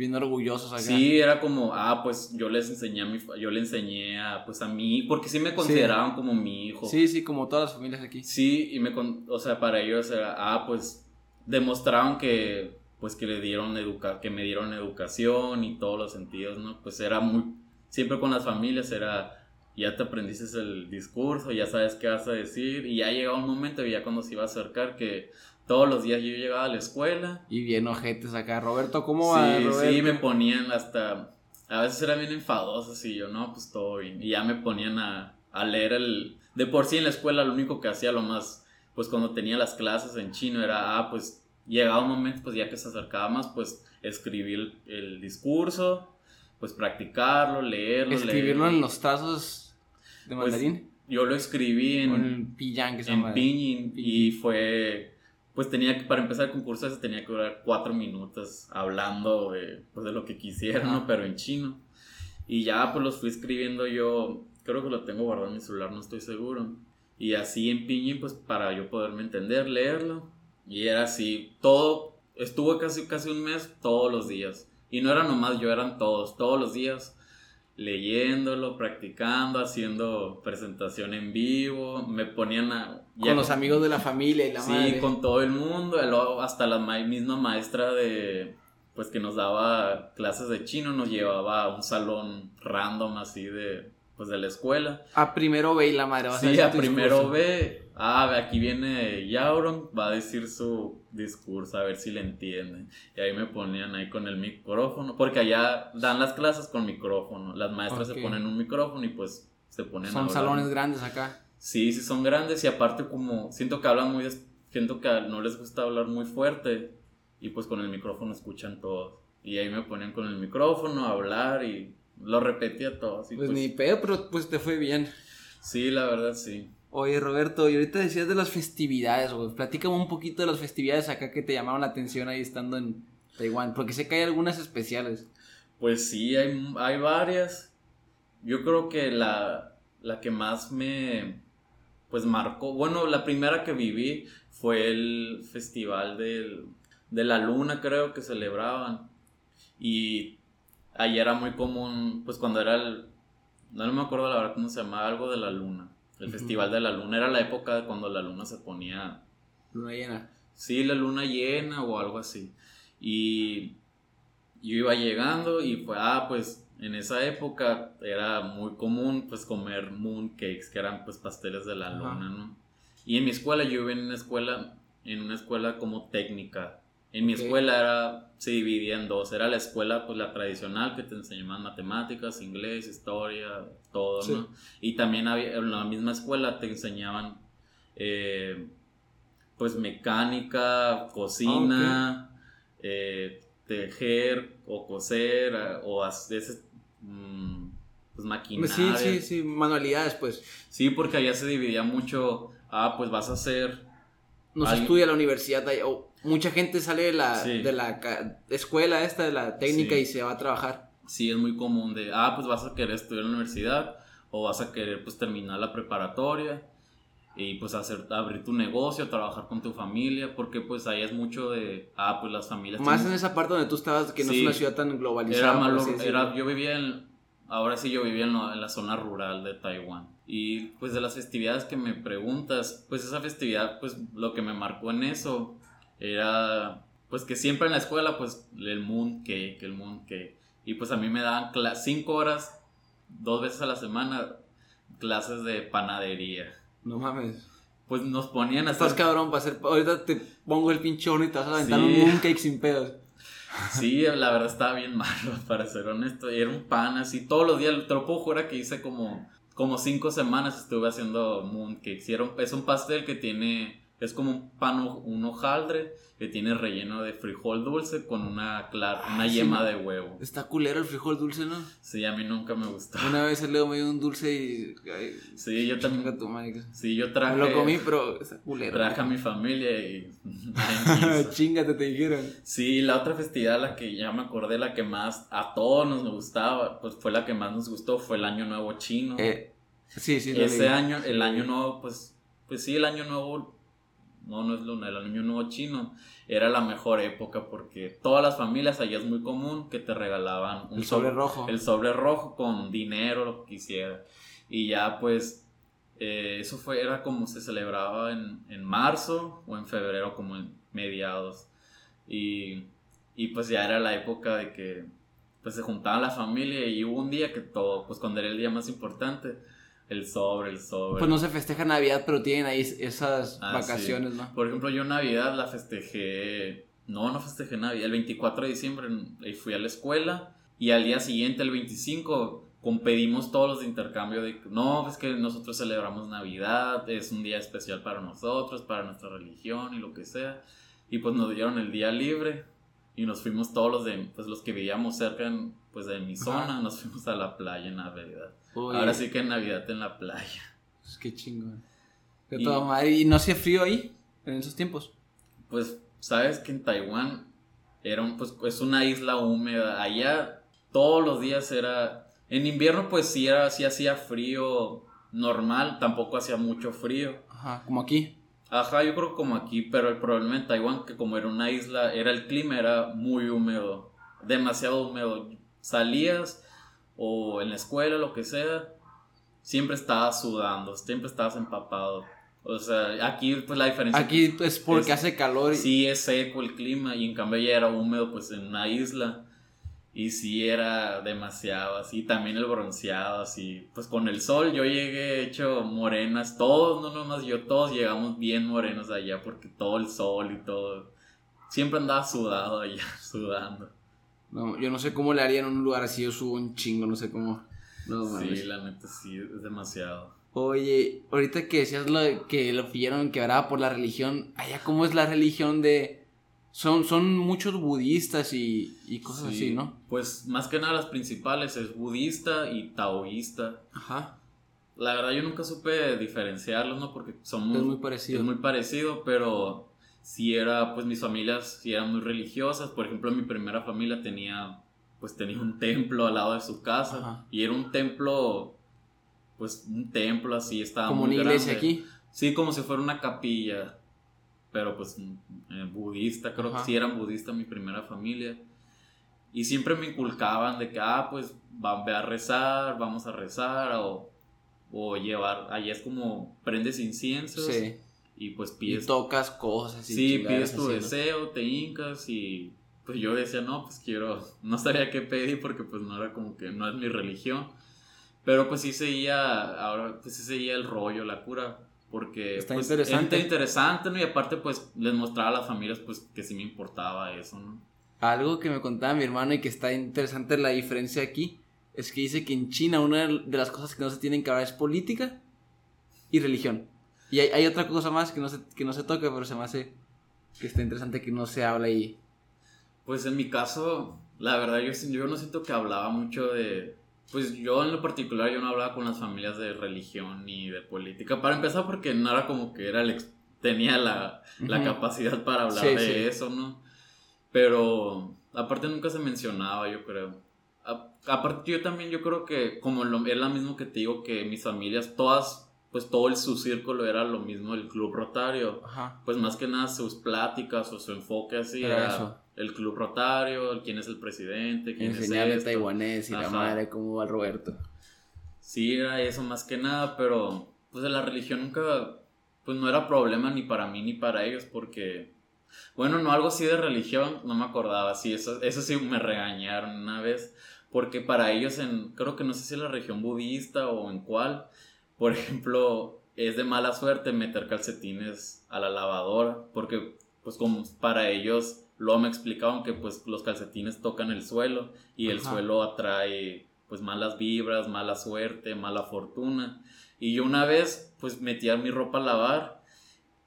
Bien orgullosos acá.
sí era como, ah, pues yo les enseñé a mi, yo le enseñé a, pues a mí, porque sí me consideraban como mi hijo.
Sí, sí, como todas las familias aquí.
Sí, y me, con- o sea, para ellos era, ah, pues demostraron que, pues que le dieron educa, que me dieron educación y todos los sentidos, ¿no? Pues era muy, siempre con las familias era, ya te aprendiste el discurso, ya sabes qué vas a decir, y ya llegaba un momento, y ya cuando se iba a acercar, que todos los días yo llegaba a la escuela,
Y bien ojetes acá. Roberto, ¿cómo
sí,
va, Roberto?
sí, me ponían hasta, a veces era bien enfadosos, y yo, no, pues todo bien, y ya me ponían a, a leer el, de por sí en la escuela lo único que hacía, lo más pues cuando tenía las clases en chino era, ah, pues llegaba un momento, pues ya que se acercaba más, pues escribir el, el discurso, pues practicarlo, leerlo,
Escribirlo
leerlo.
en los trazos de
Pues,
mandarín.
Yo lo escribí
en
en,
que se
en
llama.
pinyin y fue, pues tenía que, para empezar el concurso ese tenía que durar cuatro minutos hablando de, pues, de lo que quisiera, ¿no? Pero en chino. Y ya pues los fui escribiendo yo, creo que lo tengo guardado en mi celular, no estoy seguro. Y así en pinyin, pues para yo poderme entender, leerlo. Y era así, todo, estuvo casi, casi un mes todos los días. Y no era nomás yo, eran todos, todos los días leyéndolo, practicando, haciendo presentación en vivo, me ponían a...
con los amigos de la familia y la
sí, con todo el mundo, hasta la misma maestra de, pues que nos daba clases de chino, nos llevaba a un salón random así de, pues de la escuela.
A primero B y la madre.
sí, a, primero B. Ah, aquí viene Yauron, va a decir su discurso, a ver si le entienden. Y ahí me ponían ahí con el micrófono, porque allá dan las clases con micrófono. Las maestras se ponen un micrófono y pues se ponen
Son salones grandes acá.
Sí, sí son grandes y aparte como siento que hablan muy, siento que no les gusta hablar muy fuerte y pues con el micrófono escuchan todo. Y ahí me ponían con el micrófono a hablar y lo repetía todo.
Así, pues, pues, ni pedo, pero pues te fue bien.
Sí, la verdad sí.
Oye, Roberto, y ahorita decías de las festividades, güey. Platícame un poquito de las festividades acá que te llamaban la atención ahí estando en Taiwán, porque sé que hay algunas especiales.
Pues sí, hay, hay varias. Yo creo que la, la que más me, pues marcó, bueno, la primera que viví fue el festival del, de la luna, creo que celebraban. Y ahí era muy común, pues cuando era el, no me acuerdo la verdad cómo se llamaba, algo de la luna. El Festival de la Luna era la época cuando la luna se ponía...
Luna llena.
Sí, la luna llena o algo así. Y yo iba llegando y fue, ah, pues en esa época era muy común pues comer mooncakes, que eran pues pasteles de la luna, ¿no? Y en mi escuela, yo iba en una escuela, en una escuela como técnica, en mi escuela era, se dividía en dos. Era la escuela, pues la tradicional, que te enseñaban matemáticas, inglés, historia, todo, ¿no? Y también había, en la misma escuela te enseñaban, eh, pues mecánica, cocina, ah, eh, tejer o coser, o hacer, mm, pues maquinaria.
Sí, sí, sí, manualidades, pues.
Sí, porque allá se dividía mucho, ah, pues vas a hacer...
No se estudia la universidad, o mucha gente sale de la, de la escuela esta, de la técnica y se va a trabajar.
Sí, es muy común de, ah, pues vas a querer estudiar en la universidad o vas a querer pues terminar la preparatoria y pues hacer, abrir tu negocio, trabajar con tu familia, porque pues ahí es mucho de, ah, pues las familias.
Más en esa parte donde tú estabas, que no es una ciudad tan globalizada.
Era, yo vivía en, ahora sí yo vivía en, en la zona rural de Taiwán. Y pues de las festividades que me preguntas, pues esa festividad, pues lo que me marcó en eso era pues que siempre en la escuela pues el moon cake, el moon cake. Y pues a mí me daban cinco horas, dos veces a la semana, clases de panadería.
No mames.
Pues nos ponían
hasta... Estás cabrón para hacer... Ahorita te pongo el pinche horno y te vas a aventar un moon cake sin pedos.
Sí, la verdad estaba bien malo, para ser honesto. Y era un pan así, todos los días, te lo puedo jurar que hice como, como cinco semanas estuve haciendo moon cakes. es un pastel que tiene es como un pan, un hojaldre que tiene relleno de frijol dulce con una, clara, una yema de huevo.
Está culero el frijol dulce, ¿no?
Sí, a mí nunca me gustó.
Una vez el Leo me dio un dulce y...
sí, yo también... sí, yo traje...
lo comí, pero está culero.
Traje a mi familia y...
Chingate, te dijeron.
Sí, la otra festividad, la que ya me acordé, la que más a todos nos gustaba, pues fue la que más nos gustó, fue el Año Nuevo Chino.
Eh, sí, sí.
Ese año, el Año Nuevo, pues... Pues sí, el Año Nuevo no, no es luna, el año nuevo chino, era la mejor época porque todas las familias allá es muy común que te regalaban
un el sobre, rojo.
El sobre rojo con dinero, lo que quisiera. Y ya pues eh, eso fue, era como se celebraba en, en, marzo o en febrero, como en mediados. Y, y pues ya era la época de que pues se juntaba la familia y hubo un día que todo, pues cuando era el día más importante, el sobre, el sobre.
Pues no se festeja Navidad, pero tienen ahí esas ah, vacaciones, ¿no?
Por ejemplo, yo Navidad la festejé. No, no festejé Navidad. El 24 de diciembre fui a la escuela. Y al día siguiente, el 25, pedimos todos los de intercambio de. No, es que nosotros celebramos Navidad. Es un día especial para nosotros, para nuestra religión y lo que sea. Y pues nos dieron el día libre. Y nos fuimos todos los de. Pues los que vivíamos cerca pues de mi zona. Nos fuimos a la playa en Navidad. Ahora sí que en Navidad en la playa.
Pues qué chingón. y, ¿Y no hacía frío ahí en esos tiempos?
pues, sabes que en Taiwán era un, pues, es una isla húmeda. Allá todos los días era. En invierno, pues sí, era, sí hacía frío normal, tampoco hacía mucho frío.
Ajá, como aquí.
Ajá, yo creo como aquí, pero el problema en Taiwán, que como era una isla, era el clima, era muy húmedo, demasiado húmedo. Salías o en la escuela, lo que sea, siempre estabas sudando, siempre estabas empapado. O sea, aquí pues la diferencia...
Aquí es porque hace calor. Y...
Sí, es seco el clima y en cambio ya era húmedo pues en una isla. Y sí era demasiado así, también el bronceado así, pues con el sol yo llegué hecho morenas, todos, no nomás yo, todos llegamos bien morenos allá porque todo el sol y todo, siempre andaba sudado allá, sudando.
No, yo no sé cómo le haría en un lugar así, yo subo un chingo, no sé cómo. No,
sí, la neta sí, es demasiado.
Oye, ahorita que decías lo que lo pillaron quebrada por la religión, allá cómo es la religión de son, son muchos budistas y, y cosas así, ¿no?
Pues más que nada las principales es budista y taoísta. Ajá. La verdad yo nunca supe diferenciarlos, ¿no? Porque son muy,
es muy parecido.
Es muy parecido, pero si era, pues mis familias sí eran muy religiosas. Por ejemplo, mi primera familia tenía, pues tenía un templo al lado de su casa. Y era un templo, pues un templo así, estaba
Como una iglesia aquí.
Sí, como si fuera una capilla pero pues eh, budista, creo que sí eran budistas mi primera familia. Y siempre me inculcaban de que, ah, pues van a rezar, vamos a rezar, o, o llevar, allá es como prendes inciensos sí. y pues pides...
Y tocas cosas.
Y sí, pides tu deseo, te hincas y pues yo decía, no, pues quiero, no sabía qué pedir porque pues no era como que no es mi religión. Pero pues sí seguía, ahora pues sí seguía el rollo, la cura porque
está
pues,
interesante.
interesante, ¿no? Y aparte, pues, les mostraba a las familias, pues, que sí me importaba eso, ¿no?
Algo que me contaba mi hermano y que está interesante la diferencia aquí, es que dice que en China una de las cosas que no se tienen que hablar es política y religión. Y hay, otra cosa más que no, se, que no se toca, pero se me hace que está interesante que no se habla ahí.
Pues en mi caso, la verdad, yo, yo no siento que hablaba mucho de, pues yo en lo particular yo no hablaba con las familias de religión ni de política. Para empezar porque no era como que era el tenía la, la capacidad para hablar de eso, ¿no? Pero aparte nunca se mencionaba, yo creo. aparte yo también yo creo que como lo, es lo mismo que te digo que mis familias todas pues todo el, su círculo era lo mismo el club rotario. Pues más que nada sus pláticas o su enfoque así era, el club rotario, quién es el presidente, quién es
el taiwanés y la madre, cómo va Roberto.
Sí, era eso más que nada, pero pues de la religión nunca, pues no era problema ni para mí ni para ellos, porque, bueno, no algo así de religión, no me acordaba, sí, eso, eso sí me regañaron una vez, porque para ellos en, creo que no sé si en la región budista o en cuál, por ejemplo, es de mala suerte meter calcetines a la lavadora, porque pues como para ellos Luego me explicaban que pues los calcetines tocan el suelo y el suelo atrae pues malas vibras, mala suerte, mala fortuna. Y yo una vez pues metí mi ropa a lavar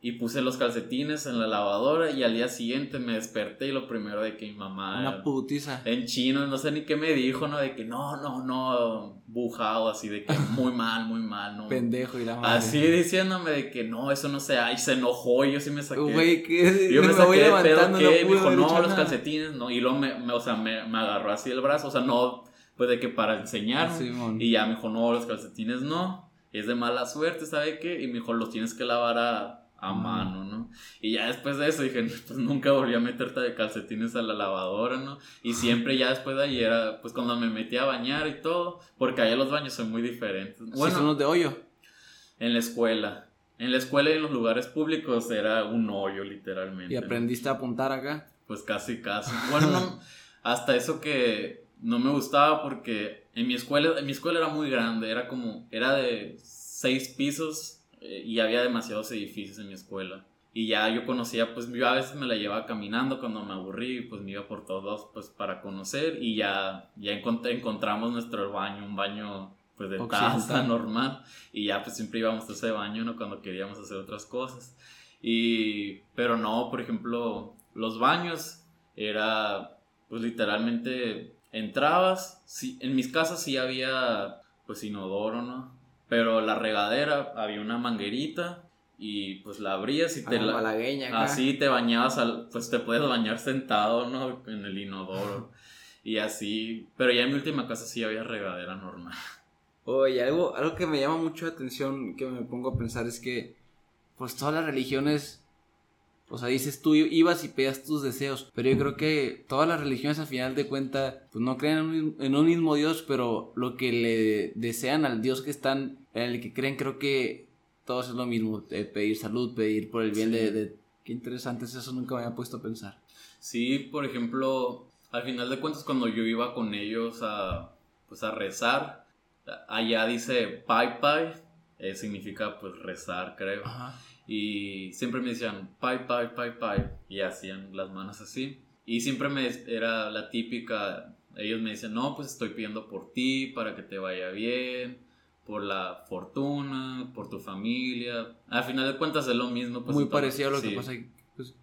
y puse los calcetines en la lavadora y al día siguiente me desperté y lo primero de que mi mamá...
Una putiza.
En chino, no sé ni qué me dijo, ¿no? De que no, no, no, bujado así, de que muy mal, muy mal, ¿no?
Pendejo y la madre.
Así diciéndome de que no, eso no se y se enojó y yo sí me saqué.
Güey, ¿qué?
Yo me, me saqué voy levantando, pedo, ¿qué? me dijo, no, los calcetines, no. Y luego me, o sea, me, me, agarró así el brazo, o sea, no, pues de que para enseñar. y ya me dijo, no, los calcetines no. Es de mala suerte, ¿sabe qué? Y me dijo, los tienes que lavar a a mano, ¿no? Y ya después de eso dije, pues nunca volví a meterte de calcetines a la lavadora, ¿no? Y siempre ya después de ahí era, pues cuando me metí a bañar y todo, porque allá los baños son muy diferentes.
Bueno, son los de hoyo.
En la escuela. En la escuela y en los lugares públicos era un hoyo, literalmente.
¿Y aprendiste a apuntar acá?
Pues casi, casi. Bueno, hasta eso que no me gustaba porque en mi escuela, en mi escuela era muy grande, era como, era de seis pisos y había demasiados edificios en mi escuela. Y ya yo conocía, pues yo a veces me la llevaba caminando cuando me aburrí, pues me iba por todos pues para conocer y ya, ya encontramos nuestro baño, un baño pues de taza normal y ya pues siempre íbamos a ese baño, ¿no? Cuando queríamos hacer otras cosas. Y, pero no, por ejemplo, los baños era pues literalmente entrabas, sí, en mis casas sí había pues inodoro, ¿no? Pero la regadera había una manguerita y pues la abrías y te
Ah,
la... Así te bañabas, al, pues te puedes bañar sentado, ¿no? En el inodoro. Y así, pero ya en mi última casa sí había regadera normal.
Oye, algo, algo que me llama mucho la atención, que me pongo a pensar, es que, pues todas las religiones, o sea, dices tú ibas y pedías tus deseos, pero yo creo que todas las religiones al final de cuentas, pues no creen en un, en un mismo Dios, pero lo que le desean al Dios que están, en el que creen, creo que todos es lo mismo, eh, pedir salud, pedir por el bien
Sí.
de, de... Qué interesante es eso, nunca me había puesto a pensar.
Sí, por ejemplo, al final de cuentas cuando yo iba con ellos a, pues a rezar, allá dice pai pai, eh, significa pues rezar, creo.
Ajá.
Y siempre me decían pai pai pai pai y hacían las manos así. Y siempre me era la típica, ellos me dicen, no, pues estoy pidiendo por ti, para que te vaya bien, por la fortuna, por tu familia. Al final de cuentas es lo mismo. Pues,
Muy
todo-
parecido a lo
sí.
que pasa. Pues,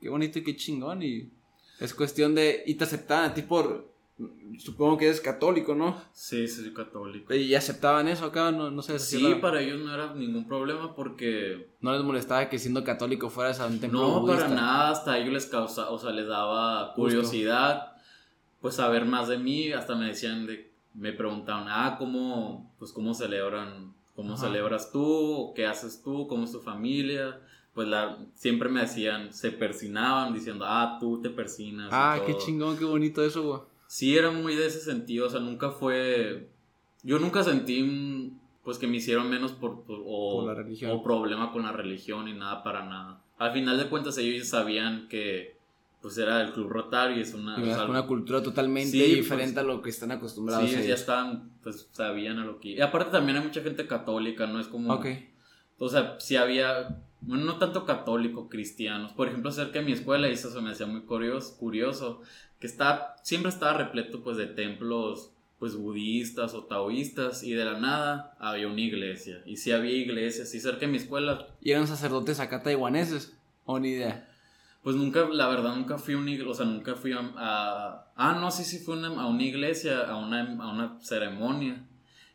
qué bonito y qué chingón. Y es cuestión de. Y te aceptaban a ti por. Supongo que eres católico, ¿no?
Sí, sí, soy católico.
Y aceptaban eso acá, no, no sé
Sí, para ellos no era ningún problema porque
No les molestaba que siendo católico fueras a un templo
no,
budista.
para nada, hasta a ellos les causa, o sea, les daba curiosidad, pues saber más de mí, hasta me decían de, me preguntaban, ah, cómo, pues cómo celebran, cómo
Ajá.
celebras tú, qué haces tú, cómo es tu familia, pues la, siempre me decían, se persinaban diciendo, ah, tú te persinas. y
Ah, qué chingón, qué bonito eso, güey.
Sí, era muy de ese sentido, o sea, nunca fue, yo nunca sentí, pues que me hicieron menos por, por- o,
Por la religión.
o problema con la religión ni nada para nada. Al final de cuentas ellos ya sabían que, pues era el Club Rotario es una... O sea,
una cultura totalmente
Sí,
diferente
pues,
a lo que están acostumbrados
sí,
a
ya estaban, pues sabían a lo que... Y aparte también hay mucha gente católica, no es como...
Ok.
O sea, sí había, bueno, no tanto católico, cristianos. Por ejemplo, cerca de mi escuela, y eso se me hacía muy curioso, curioso que está, siempre estaba repleto pues de templos pues budistas o taoístas y de la nada había una iglesia. Y sí había iglesias, y cerca de mi escuela,
¿Y eran sacerdotes acá taiwaneses? O ni idea.
Pues nunca, la verdad, nunca fui a una iglesia, o sea, nunca fui a... a- ah, no, sí, sí fui una, a una iglesia, a una, a una ceremonia.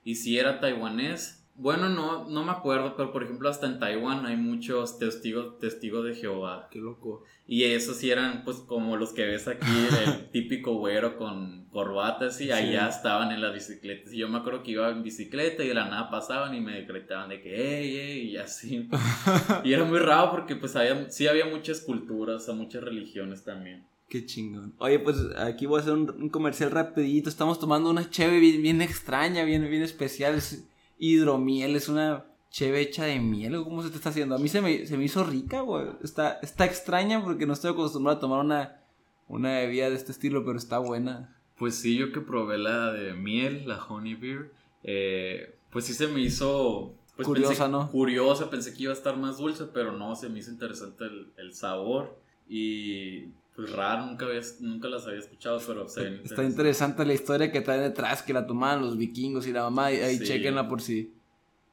Y si era taiwanés. Bueno, no, no me acuerdo, pero por ejemplo hasta en Taiwán hay muchos testigos, testigos de Jehová.
Qué loco.
Y esos sí eran pues como los que ves aquí, el típico güero con corbatas y allá estaban en las bicicletas. Y yo me acuerdo que iba en bicicleta y de la nada pasaban y me gritaban de que ey, ey, y así. y era muy raro porque pues había, sí había muchas culturas, o muchas religiones también.
Qué chingón. Oye, pues aquí voy a hacer un, un comercial rapidito. Estamos tomando una cheve bien, bien extraña, bien, bien especial. Es hidromiel, es una cheve hecha de miel. ¿o ¿Cómo se te está haciendo? A mí se me, se me hizo rica, güey. Está, está extraña porque no estoy acostumbrado a tomar una, una bebida de este estilo, pero está buena.
Pues sí, yo que probé la de miel, la honey beer, eh, pues sí se me hizo... Pues
Curiosa,
pensé-
¿no?
Curiosa, pensé que iba a estar más dulce, pero no, se me hizo interesante el, el sabor y pues raro, nunca, había, nunca las había escuchado, pero se ven
Está interesante la historia que trae detrás, que la tomaban los vikingos y la mamá. Ahí, ahí
Sí.
chequenla por si,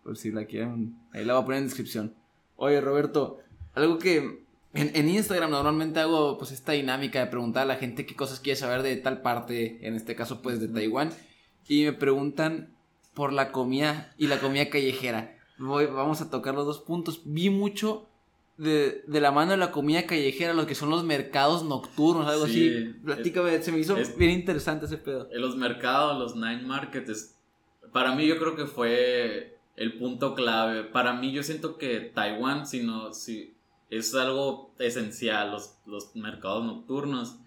por si la quieren. Ahí la voy a poner en descripción. Oye, Roberto, algo que en, en Instagram normalmente hago pues esta dinámica de preguntar a la gente qué cosas quiere saber de tal parte, en este caso pues de Taiwán. Y me preguntan por la comida y la comida callejera. Voy, vamos a tocar los dos puntos. Vi mucho de, de la mano de la comida callejera, lo que son los mercados nocturnos, algo
Sí,
así. Platícame, se me hizo
es-
bien interesante ese pedo.
En los mercados, los night markets, para mí yo creo que fue el punto clave. Para mí yo siento que Taiwán, si no, si, es algo esencial, los, los mercados nocturnos.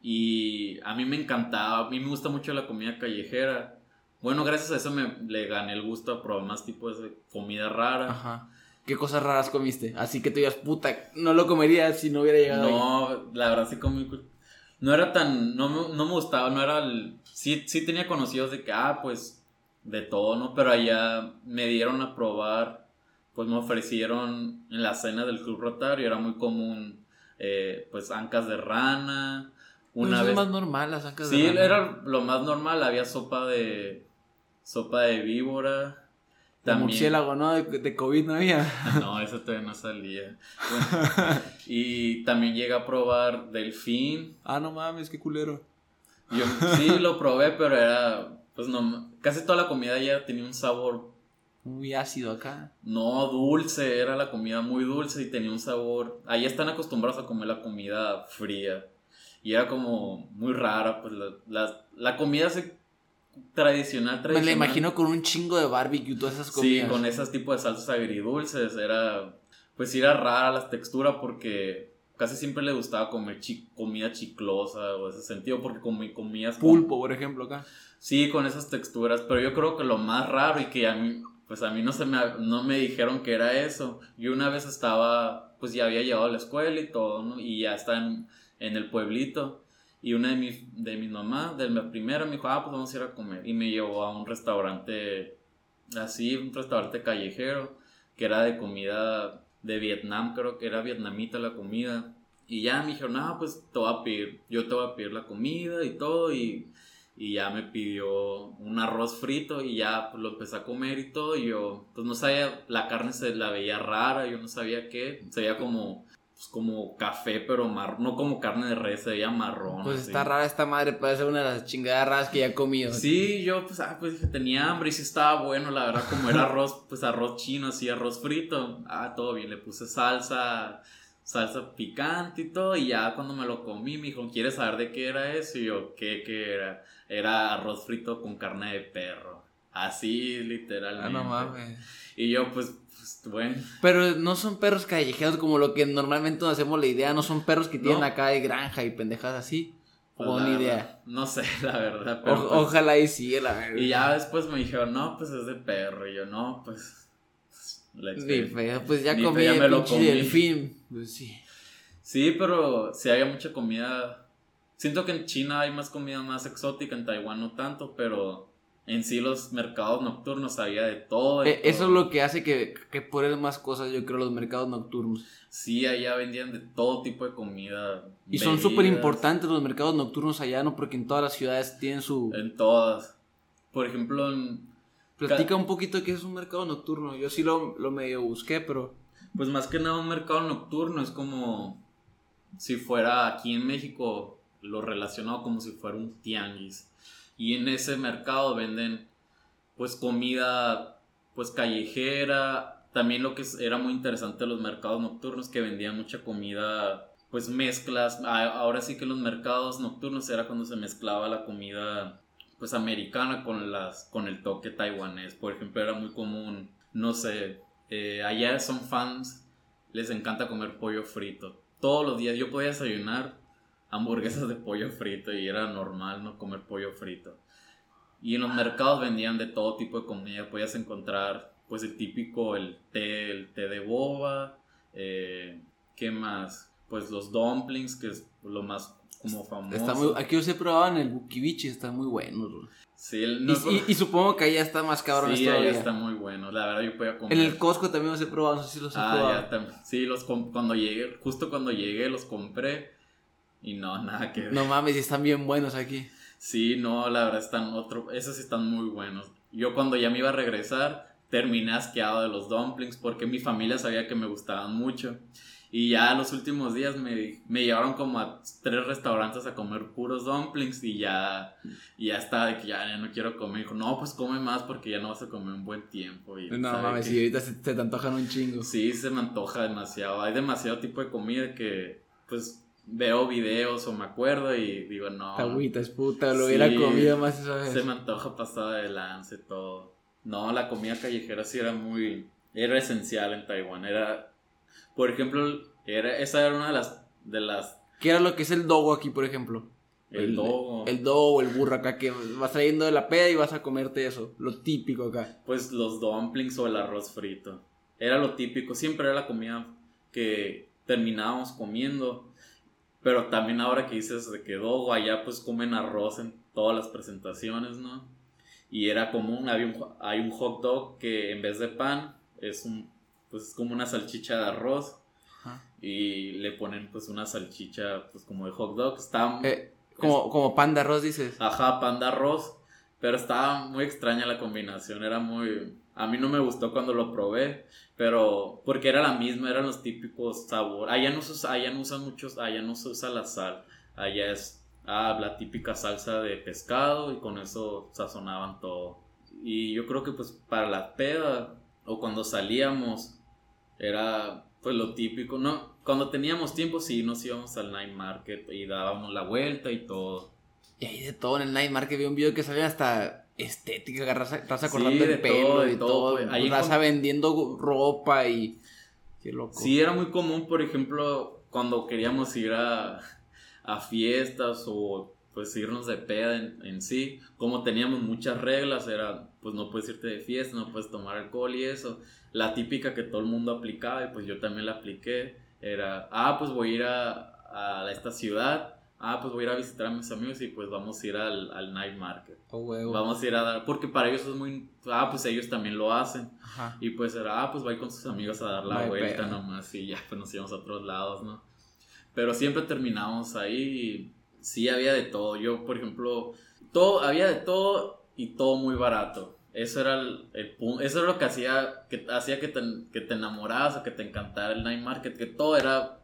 Y a mí me encantaba, a mí me gusta mucho la comida callejera. Bueno, gracias a eso me le gané el gusto a probar más tipos de comida rara.
Ajá. ¿Qué cosas raras comiste? Así que tú digas, puta, no lo comería si no hubiera llegado ahí.
No, la verdad sí comí. No era tan. No me, no me gustaba, no era. el- sí, sí tenía conocidos de que, ah, pues. De todo, ¿no? Pero allá me dieron a probar. Pues me ofrecieron en la cena del Club Rotario. Era muy común. eh, pues ancas de rana.
Pues
Una
eso
vez.
es más normal, las ancas de
Sí,
rana.
era lo más normal. Había sopa de. Sopa de víbora.
De murciélago, ¿no? De, de COVID no había.
No, eso todavía no salía. Bueno, y también llegué a probar delfín.
ah, no mames, qué culero.
Yo sí lo probé, pero era, pues no, casi toda la comida ya tenía un sabor
Muy ácido acá.
No, dulce, era la comida muy dulce y tenía un sabor. Ahí están acostumbrados a comer la comida fría. Y era como muy rara, pues la, la, la comida se, tradicional, tradicional.
Me la imagino con un chingo de barbecue todas esas comidas.
Sí, con esos tipos de salsas agridulces. Era, pues era rara la textura porque casi siempre le gustaba comer comida chiclosa o ese sentido porque comí comías...
Pulpo, por ejemplo, acá.
Sí, con esas texturas, pero yo creo que lo más raro y que a mí pues a mí no, se me, no me dijeron que era eso. Yo una vez estaba, pues ya había llegado a la escuela y todo, ¿no? Y ya está en, el pueblito. Y una de mis, de mis mamás, de la primera, me dijo, ah, pues vamos a ir a comer. Y me llevó a un restaurante, así, un restaurante callejero, que era de comida de Vietnam, creo que era vietnamita la comida. Y ya me dijeron, ah, pues te voy a pedir, yo te voy a pedir la comida y todo. Y y ya me pidió un arroz frito y ya pues, lo empecé a comer y todo y yo pues no sabía, la carne se la veía rara, yo no sabía qué, se como pues como café pero mar, no como carne de res, se veía marrón.
Pues está rara esta madre, puede ser una de las chingadas raras que ya he comido.
Sí, yo pues, ah, pues tenía hambre y sí estaba bueno, la verdad, como era arroz, pues arroz chino, así arroz frito, ah, todo bien, le puse salsa, salsa picante y todo. Y ya cuando me lo comí, me dijo, ¿quieres saber de qué era eso? Y yo, ¿qué, qué era? Era arroz frito con carne de perro. Así, literalmente. Ah, no mames. Y yo, pues, pues, bueno.
Pero no son perros callejeros como lo que normalmente nos hacemos la idea. No son perros que tienen acá de granja y pendejadas así. Pues o ni idea.
No sé, la verdad.
Pues ojalá y sí, la verdad.
Y ya después me dijeron, no, pues es de perro. Y yo, no, pues
pues ya comí el delfín. Pues sí.
Sí, pero si había mucha comida. Siento que en China hay más comida más exótica, en Taiwán no tanto, pero en sí los mercados nocturnos había de todo.
E, eso es lo que hace que, que ponen más cosas, yo creo, los mercados nocturnos.
Sí, allá vendían de todo tipo de comida.
Y son súper importantes los mercados nocturnos allá, ¿no? Porque en todas las ciudades tienen su...
En todas. Por ejemplo, en,
Platica un poquito de qué es un mercado nocturno. Yo sí lo, lo medio busqué, pero.
Pues más que nada un mercado nocturno es como si fuera aquí en México lo relacionado como si fuera un tianguis. Y en ese mercado venden pues comida pues callejera. También lo que era muy interesante los mercados nocturnos que vendían mucha comida pues mezclas. Ahora sí que los mercados nocturnos era cuando se mezclaba la comida pues americana con las con el toque taiwanés por ejemplo era muy común no sé eh, allá son fans les encanta comer pollo frito todos los días yo podía desayunar hamburguesas de pollo frito y era normal no comer pollo frito y en los mercados vendían de todo tipo de comida podías encontrar pues el típico el té el té de boba eh, qué más pues los dumplings que es lo más como famoso.
Está muy, aquí se probaban el bukibichi, está muy bueno. Sí, y, supongo que allá está más cabrón.
Sí, allá está muy bueno. La verdad, yo podía
comer. En el Costco también los he probado, no sé si los he ah, probado.
Ya, sí, los cuando llegué, justo cuando llegué, los compré. Y no, nada que ver.
No mames, están bien buenos aquí.
Sí, no, la verdad, están otro. Esos están muy buenos. Yo cuando ya me iba a regresar, terminé asqueado de los dumplings porque mi familia sabía que me gustaban mucho. Y ya los últimos días me, me, llevaron como a tres restaurantes a comer puros dumplings y ya, y ya estaba de que ya, no quiero comer. Dijo, no, pues come más porque ya no vas a comer un buen tiempo. Y,
no mames, y ahorita se, te antojan un chingo.
Sí, se me antoja demasiado. Hay demasiado tipo de comida que, pues, veo videos o me acuerdo y digo, no.
Agüita es puta, lo hubiera comido más esa vez.
Se me antoja pasada de lance todo. No, la comida callejera sí era muy, era esencial en Taiwán. Era por ejemplo, era, esa era una de las, de las...
¿Qué era lo que es el dogo aquí, por ejemplo?
El, dogo.
El dogo, el burro acá, que vas trayendo de la peda y vas a comerte eso, lo típico acá.
Pues los dumplings o el arroz frito. Era lo típico, siempre era la comida que terminábamos comiendo. Pero también ahora que dices de que dogo, allá pues comen arroz en todas las presentaciones, ¿no? Y era común, había un, hay un hot dog que en vez de pan es un pues es como una salchicha de arroz y le ponen pues una salchicha pues como de hot dog. Está,
eh, como, como pan de arroz dices.
Ajá, pan de arroz. Pero estaba muy extraña la combinación, era muy... A mí no me gustó cuando lo probé, pero porque era la misma, eran los típicos sabores. Allá no, se, allá no usan muchos, allá no se usa la sal, allá es ah, la típica salsa de pescado y con eso sazonaban todo. Y yo creo que pues para la peda o cuando salíamos era pues lo típico, ¿no? Cuando teníamos tiempo sí nos íbamos al night market y dábamos la vuelta y todo.
Y ahí de todo en el night market vi un video que salía hasta estética, raza, raza cortando el pelo y todo,
pues, ahí
raza vendiendo ropa y qué loco.
Sí, era muy común, por ejemplo, cuando queríamos ir a, a fiestas o pues irnos de peda en, sí, como teníamos muchas reglas, era pues no puedes irte de fiesta, no puedes tomar alcohol y eso, la típica que todo el mundo aplicaba y pues yo también la apliqué, era, ah, pues voy a ir a, a esta ciudad, ah, pues voy a ir a visitar a mis amigos y pues vamos a ir al, al night market.
Oh, huevo.
Vamos a ir a dar, porque para ellos es muy, ah, pues ellos también lo hacen.
Ajá.
Y pues era, ah, pues va a ir con sus amigos a dar la vuelta nomás y ya, pues nos íbamos a otros lados, ¿no? Pero siempre terminábamos ahí y sí había de todo. Yo, por ejemplo, todo, había de todo y todo muy barato. Eso era el, el eso era lo que hacía que hacía que te, que te enamoraras o que te encantara el night market, que todo era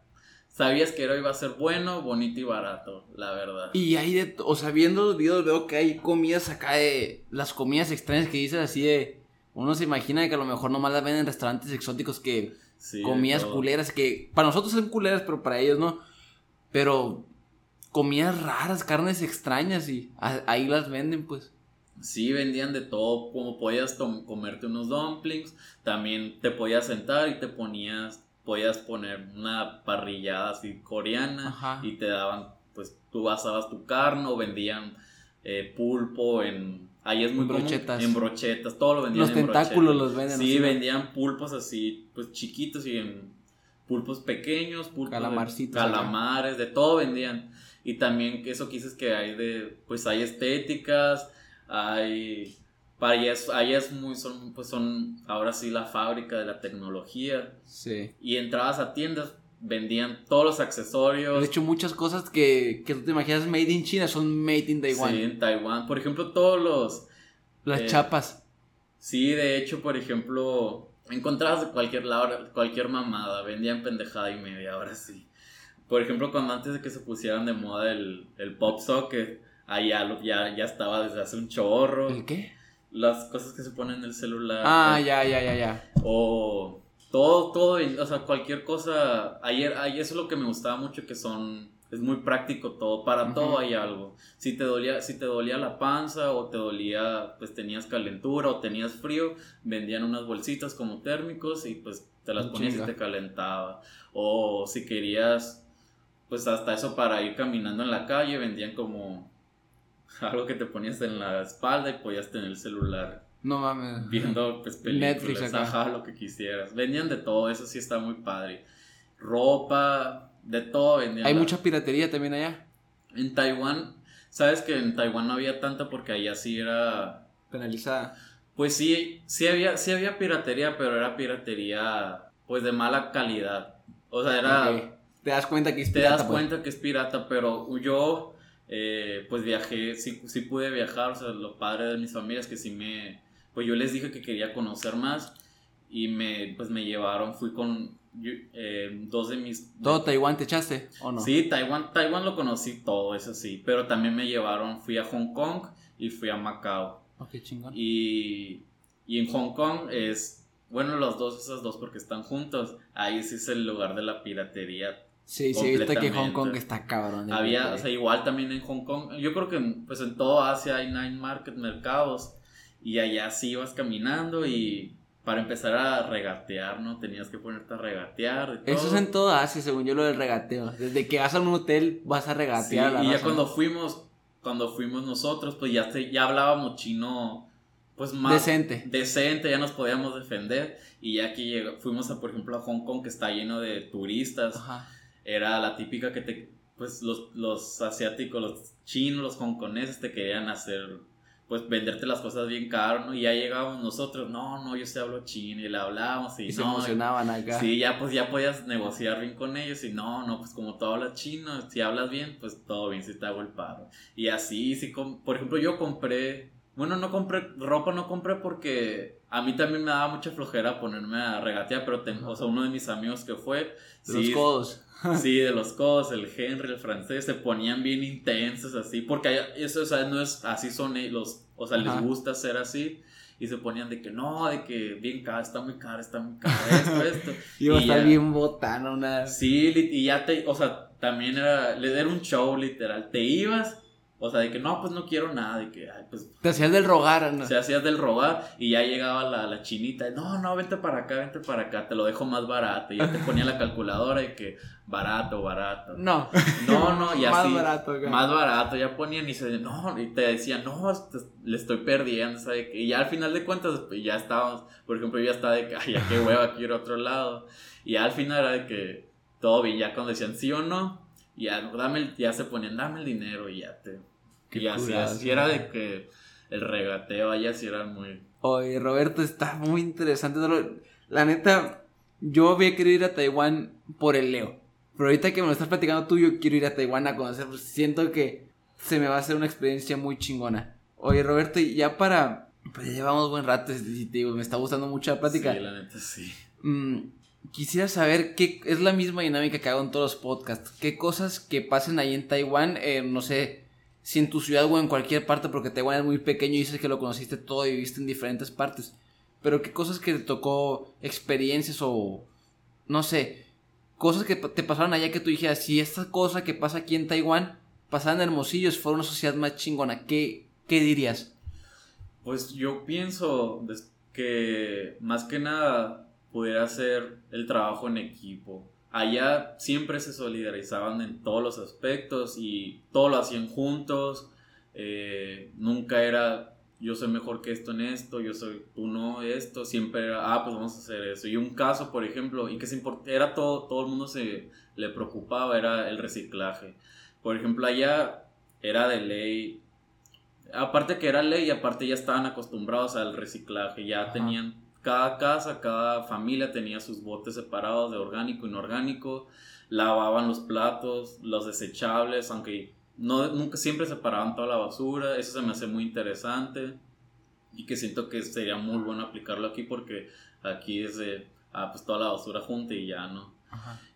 sabías que era iba a ser bueno, bonito y barato, la verdad.
Y hay de, o sea, viendo los videos veo que hay comidas acá de las comidas extrañas que dices así de uno se imagina que a lo mejor nomás las venden en restaurantes exóticos que
Sí,
comidas culeras que para nosotros son culeras, pero para ellos no. Pero comidas raras, carnes extrañas y a- ahí las venden pues.
Sí, vendían de todo, como podías comerte unos dumplings, también te podías sentar y te ponías, podías poner una parrillada así coreana
Ajá.
y te daban, pues tú basabas tu carne o vendían eh, pulpo en... Ahí es muy común,
brochetas.
en brochetas, todo lo vendían
Los
en
tentáculos
brochetas.
los venden
Sí, vendían pulpos así, pues chiquitos y en pulpos pequeños, pulpos de-
Calamarcitos acá.
calamares, de todo vendían. Y también eso que dices que hay de, pues hay estéticas, hay, para allá es, allá es muy, son, pues son ahora sí la fábrica de la tecnología.
Sí.
Y entrabas a tiendas, vendían todos los accesorios.
De hecho muchas cosas que, que tú te imaginas made in China son made in Taiwan.
Sí, en Taiwán. Por ejemplo, todos los,
Las
Eh,
chapas.
Sí, de hecho, por ejemplo, encontrabas de cualquier lado, cualquier mamada, vendían pendejada y media, ahora sí. Por ejemplo, cuando antes de que se pusieran de moda el, el pop socket, allá ya, ya estaba desde hace un chorro.
¿El qué?
Las cosas que se ponen en el celular.
Ah,
o-
ya, ya, ya, ya.
O todo, todo, o sea, cualquier cosa. Ayer, ayer eso es lo que me gustaba mucho, que son, es muy práctico todo, para todo hay algo. Si te dolía, si te dolía la panza o te dolía, pues tenías calentura o tenías frío, vendían unas bolsitas como térmicos y pues te las ponías
chinga.
y te calentaba. O si querías, pues hasta eso para ir caminando en la calle, vendían como algo que te ponías en la espalda y podías tener el celular
No mames.
viendo pues películas,
Netflix acá.
ajá, lo que quisieras. Vendían de todo, eso sí está muy padre. Ropa, de todo vendían.
Hay
La-
mucha piratería también allá.
En Taiwán, sabes que en Taiwán no había tanta porque allá sí era
Penalizada.
pues sí, sí había sí había piratería, pero era piratería pues de mala calidad. O sea, era.
Te das cuenta que es
te
pirata,
das
pues.
cuenta que es pirata, pero yo eh, pues viajé, sí, sí pude viajar, o sea, lo padre de mis familias que sí me, pues yo les dije que quería conocer más y me, pues me llevaron, fui con yo- eh, dos de mis...
¿Todo Taiwán te echaste o no?
Sí, Taiwán, Taiwán lo conocí todo, eso sí, pero también me llevaron, fui a Hong Kong y fui a Macao.
Ok, chingón.
Y, y en Hong Kong es, bueno, los dos, esas dos porque están juntos, ahí sí es el lugar de la piratería
Sí, sí, he visto que Hong. Kong está cabrón.
había, o sea, igual también en Hong Kong, yo creo que pues en todo Asia hay night market, mercados, y allá sí ibas caminando y para empezar a regatear, ¿no? Tenías que ponerte a regatear. y
Eso es en todo Asia, según yo, lo del regateo. Desde que vas a un hotel, vas a regatear.
y ya
raza,
cuando fuimos, cuando fuimos nosotros, pues ya, se- ya hablábamos chino, pues más
Decente.
decente, ya nos podíamos defender, y ya que llegó- fuimos a, por ejemplo, a Hong Kong, que está lleno de turistas,
Ajá.
Era la típica que te pues los, los asiáticos, los chinos, los hongkoneses te querían hacer pues venderte las cosas bien caro, ¿no? Y ya llegábamos nosotros, no, no, yo sí hablo chino y le hablábamos y,
Y se
no,
emocionaban acá.
Sí, ya pues ya podías negociar bien con ellos y no, no, pues como tú hablas chino, si hablas bien, pues todo bien, si te hago el paro. Y así, sí, com- por ejemplo, yo compré, bueno, no compré, ropa no compré porque a mí también me daba mucha flojera ponerme a regatear, pero ten- o sea, uno de mis amigos que fue,
De los
sí,
codos.
Sí, de los codos, el Henry, el francés, se ponían bien intensos así, porque eso, o sea, no es, así son ellos, o sea, les
Ajá.
gusta ser así, y se ponían de que no, de que bien caro, está muy caro, está muy caro, esto, esto.
Iba a estar bien botana una...
Sí, y ya te, o sea, también era, le era un show literal, te ibas, o sea, de que no, pues no quiero nada, de que, ay, pues
Te hacías del rogar, ¿no?
se hacías del rogar y ya llegaba la, la chinita, no, no, vente para acá, vente para acá, te lo dejo más barato, y ya te ponía la calculadora y que barato, barato.
No.
No, no, y
Más
así.
barato, acá.
Más barato, ya ponían y se no, y te decían, no, este- le estoy perdiendo, ¿sabes? Y ya al final de cuentas, pues ya estábamos, por ejemplo, yo ya estaba de que, ay, ya qué hueva, quiero otro lado. Y ya al final era de que todo bien, ya cuando decían sí o no, ya, dame el- ya se ponían, dame el dinero y ya te.
Qué
y así, así era de que el regateo allá sí era muy.
Oye, Roberto, está muy interesante. La neta, yo había querido ir a Taiwán por el Leo. Pero ahorita que me lo estás platicando tú, yo quiero ir a Taiwán a conocer. pues, siento que se me va a hacer una experiencia muy chingona. Oye, Roberto, y ya para. Pues ya llevamos buen rato y te digo, me está gustando mucho la plática.
Sí, la neta sí.
Mm, quisiera saber qué es la misma dinámica que hago en todos los podcasts. ¿Qué cosas que pasen ahí en Taiwán, eh, no sé, si en tu ciudad o en cualquier parte, porque Taiwán es muy pequeño y dices que lo conociste todo y viviste en diferentes partes. Pero qué cosas que te tocó, experiencias o, no sé, cosas que te pasaron allá que tú dijeras, si esta cosa que pasa aquí en Taiwán pasara en Hermosillo, si fuera una sociedad más chingona, ¿qué, qué dirías?
Pues yo pienso que más que nada pudiera ser el trabajo en equipo. Allá siempre se solidarizaban en todos los aspectos y todo lo hacían juntos. eh, nunca era yo soy mejor que esto en esto, yo soy tú no esto. Siempre era, ah, pues vamos a hacer eso. Y un caso, por ejemplo, y que se era todo, todo el mundo se le preocupaba, era el reciclaje. Por ejemplo, allá era de ley aparte que era ley, aparte ya estaban acostumbrados al reciclaje, ya
Ajá.
tenían, cada casa, cada familia tenía sus botes separados de orgánico, inorgánico, lavaban los platos, los desechables, aunque no, nunca siempre separaban toda la basura, eso se me hace muy interesante y que siento que sería muy bueno aplicarlo aquí porque aquí es de, ah, pues toda la basura junta y ya, ¿no?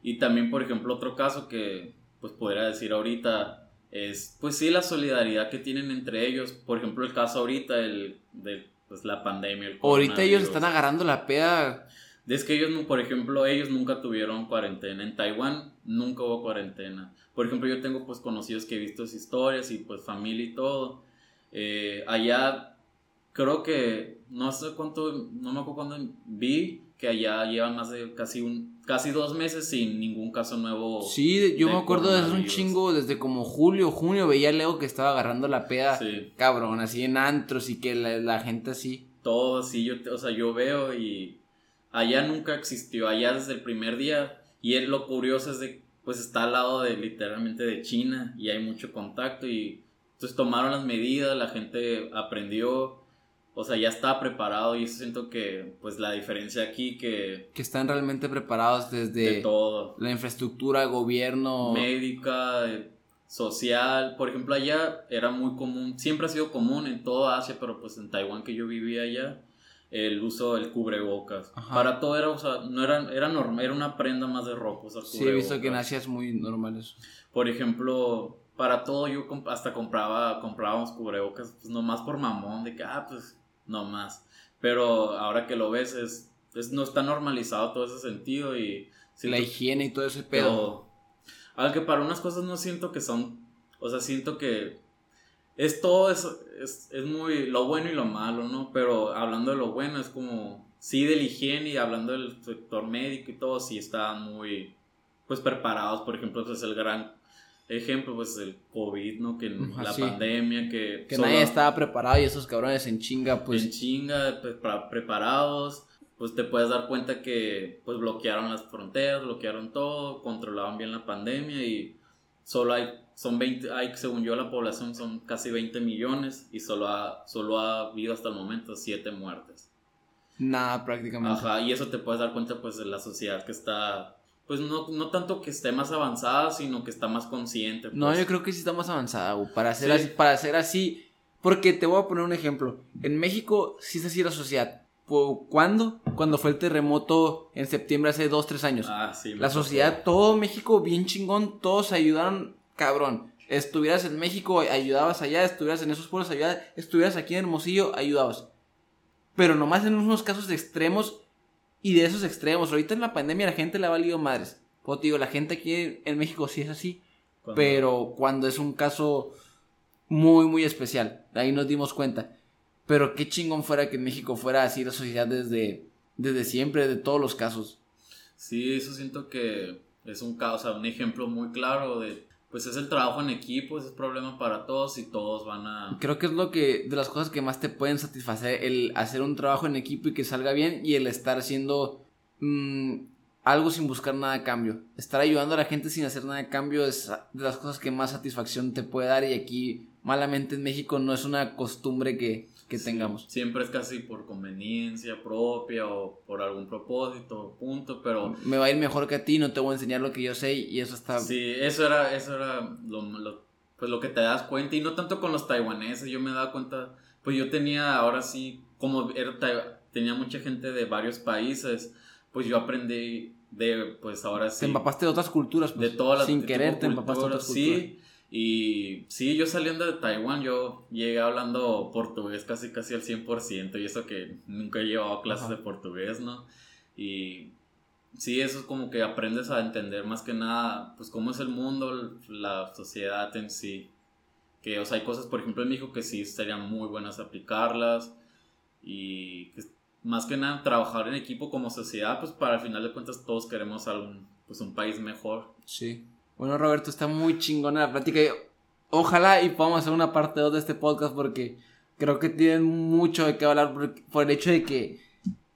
Y también, por ejemplo, otro caso que pues podría decir ahorita es, pues sí, la solidaridad que tienen entre ellos. Por ejemplo, el caso ahorita el, de pues, la pandemia. el
Ahorita ellos están agarrando la peda.
Es que ellos, por ejemplo, ellos nunca tuvieron cuarentena. En Taiwán nunca hubo cuarentena. Por ejemplo, yo tengo pues conocidos que he visto historias y pues familia y todo. Eh, allá creo que, no sé cuánto, no me acuerdo cuándo vi que allá llevan más de casi un, casi dos meses sin ningún caso nuevo.
Sí, yo me acuerdo desde un chingo, desde como julio, junio, veía a Leo que estaba agarrando la peda,
Sí.
cabrón, así en antros y que la, la gente así.
todo así, yo, o sea, yo veo y allá nunca existió, allá desde el primer día, y es, lo curioso es de, pues está al lado de literalmente de China y hay mucho contacto y entonces tomaron las medidas, la gente aprendió, o sea, ya estaba preparado y eso siento que, pues la diferencia aquí que
Que están realmente preparados desde
de todo,
la infraestructura, gobierno.
médica, eh, social, por ejemplo, allá era muy común, siempre ha sido común en toda Asia, pero pues en Taiwán que yo vivía allá, el uso del cubrebocas.
Ajá.
Para todo era, o sea, no era, era normal, era una prenda más de ropa
Sí, he visto que en. Asia es muy normal eso.
Por ejemplo, para todo yo hasta compraba, comprábamos cubrebocas, pues nomás por mamón, de que, ah, pues, nomás. Pero ahora que lo ves, es, es- no está normalizado todo ese sentido y...
la higiene y todo ese pedo.
pero, aunque para unas cosas no siento que son, o sea, siento que es todo eso, es, es muy lo bueno y lo malo, ¿no? Pero hablando de lo bueno, es como, sí, de la higiene y hablando del sector médico y todo, sí estaban muy, pues, preparados. Por ejemplo, pues el gran ejemplo, pues, el COVID, ¿no? Que la pandemia, que...
que
solo-
nadie estaba preparado y esos cabrones en chinga,
en
pues.
chinga, pues, pra- preparados, pues te puedes dar cuenta que pues bloquearon las fronteras, bloquearon todo, controlaban bien la pandemia y solo hay, son 20, hay, según yo la población son casi 20 millones y solo ha, solo ha habido hasta el momento 7 muertes.
Nada, prácticamente.
Ajá, y eso te puedes dar cuenta pues de la sociedad que está, pues no, no tanto que esté más avanzada, sino que está más consciente.
No,
pues.
yo creo que sí está más avanzada, güey. Para hacer,
Sí.
así, para hacer así. Porque te voy a poner un ejemplo. En México sí es así la sociedad. ¿Cuándo? Cuando fue el terremoto en septiembre hace dos, tres años.
Ah, sí,
la sociedad, todo México bien chingón, todos ayudaron, cabrón. Estuvieras en México, ayudabas allá, estuvieras en esos pueblos, ayudabas, estuvieras aquí en Hermosillo, ayudabas. pero nomás en unos casos extremos y de esos extremos. Ahorita en la pandemia la gente le ha valido madres. Pues digo, la gente aquí en México sí es así, pero cuando es un caso muy, muy especial, ahí nos dimos cuenta. Pero qué chingón fuera que en México fuera así la sociedad desde, desde siempre, de todos los casos.
Sí, eso siento que es un caso, un ejemplo muy claro de pues es el trabajo en equipo, es problema para todos y todos van a...
Creo que es lo que, de las cosas que más te pueden satisfacer, el hacer un trabajo en equipo y que salga bien y el estar haciendo mm, algo sin buscar nada a cambio. Estar ayudando a la gente sin hacer nada a cambio es de las cosas que más satisfacción te puede dar y aquí, malamente en México, no es una costumbre que, que tengamos.
Siempre es casi por conveniencia propia o por algún propósito, punto, pero...
Me va a ir mejor que a ti, no te voy a enseñar lo que yo sé y eso está...
Sí, eso era, eso era lo, pues lo que te das cuenta y no tanto con los taiwaneses, yo me daba cuenta, pues yo tenía ahora sí, como era, tenía mucha gente de varios países, pues yo aprendí de, pues ahora sí...
Te empapaste de otras culturas, pues,
de todas las...
Sin querer te empapaste de otras culturas.
Sí, y sí, yo saliendo de Taiwán, yo llegué hablando portugués casi casi al 100%, y eso que nunca he llevado clases de portugués, ¿no? Y sí, eso es como que aprendes a entender más que nada, pues cómo es el mundo, la sociedad en sí. Que, o sea, hay cosas, por ejemplo, en México que sí serían muy buenas aplicarlas, y más que nada trabajar en equipo como sociedad, pues para al final de cuentas todos queremos algún, pues un país mejor.
Sí. Bueno, Roberto, está muy chingona la plática. Ojalá y podamos hacer una parte 2 de este podcast porque creo que tienen mucho de qué hablar por, el hecho de que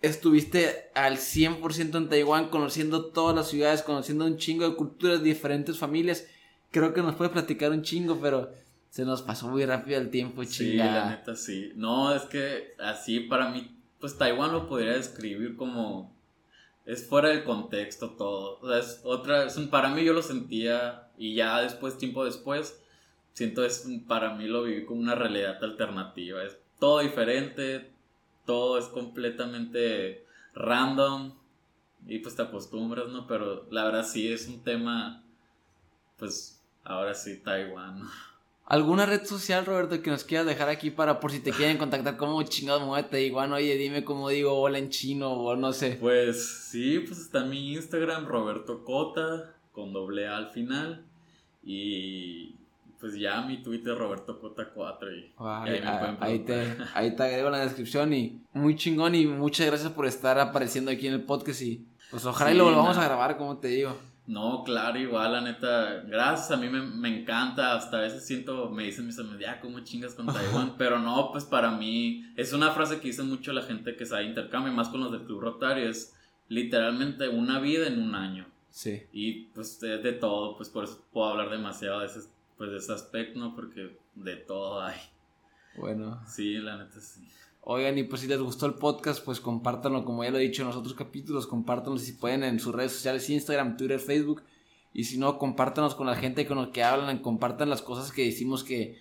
estuviste al 100% en Taiwán, conociendo todas las ciudades, conociendo un chingo de culturas, diferentes familias. Creo que nos puede platicar un chingo, pero se nos pasó muy rápido el tiempo,
Sí, la neta sí. No, es que así para mí, pues Taiwán lo podría describir como es fuera del contexto todo. O sea, es otra, es para mí yo lo sentía y ya después, tiempo después, siento es, para mí lo viví como una realidad alternativa. Es todo diferente, todo es completamente random y pues te acostumbras, ¿no? Pero la verdad sí es un tema, pues ahora sí, Taiwán.
¿Alguna red social, Roberto, que nos quieras dejar aquí para por si te quieren contactar como chingado muévete? Igual, oye, dime cómo digo hola en chino o no sé.
Pues sí, pues está mi Instagram, Roberto Cota, con doble A al final. Y pues ya mi Twitter, Roberto Cota 4. Y,
ahí, ahí, te, ahí te agrego la descripción y muy chingón y muchas gracias por estar apareciendo aquí en el podcast y pues ojalá y lo volvamos a grabar, como te digo.
No, claro, igual, la neta, gracias, a mí me, encanta, hasta a veces siento, me dicen mis amigos, ya, ¿cómo chingas con Taiwán? Pero no, pues para mí, es una frase que dice mucho la gente que sabe intercambio, más con los del Club Rotario, es literalmente una vida en un año.
Sí.
Y pues de, de todo, pues por eso puedo hablar demasiado de ese, pues, de ese aspecto, ¿no? Porque de todo hay.
Bueno.
Sí, la neta sí.
Oigan, y pues si les gustó el podcast, pues compártanlo, como ya lo he dicho en los otros capítulos, compártanlo si pueden en sus redes sociales, Instagram, Twitter, Facebook. Y si no, compártanos con la gente con la que hablan, compartan las cosas que decimos que,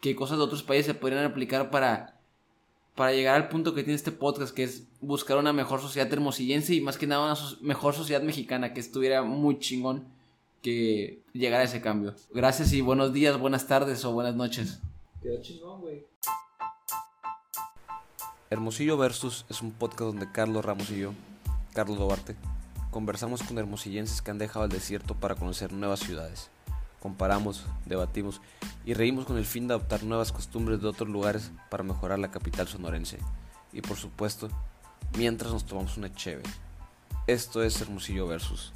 que cosas de otros países se podrían aplicar para, para llegar al punto que tiene este podcast, que es buscar una mejor sociedad hermosillense y más que nada una mejor sociedad mexicana, que estuviera muy chingón que llegara a ese cambio. Gracias y buenos días, buenas tardes o buenas noches.
Quedó chingón, güey.
Hermosillo Versus es un podcast donde Carlos Ramos y yo, Carlos Duarte, conversamos con hermosillenses que han dejado el desierto para conocer nuevas ciudades. Comparamos, debatimos y reímos con el fin de adoptar nuevas costumbres de otros lugares para mejorar la capital sonorense. Y por supuesto, mientras nos tomamos una cheve. Esto es Hermosillo Versus.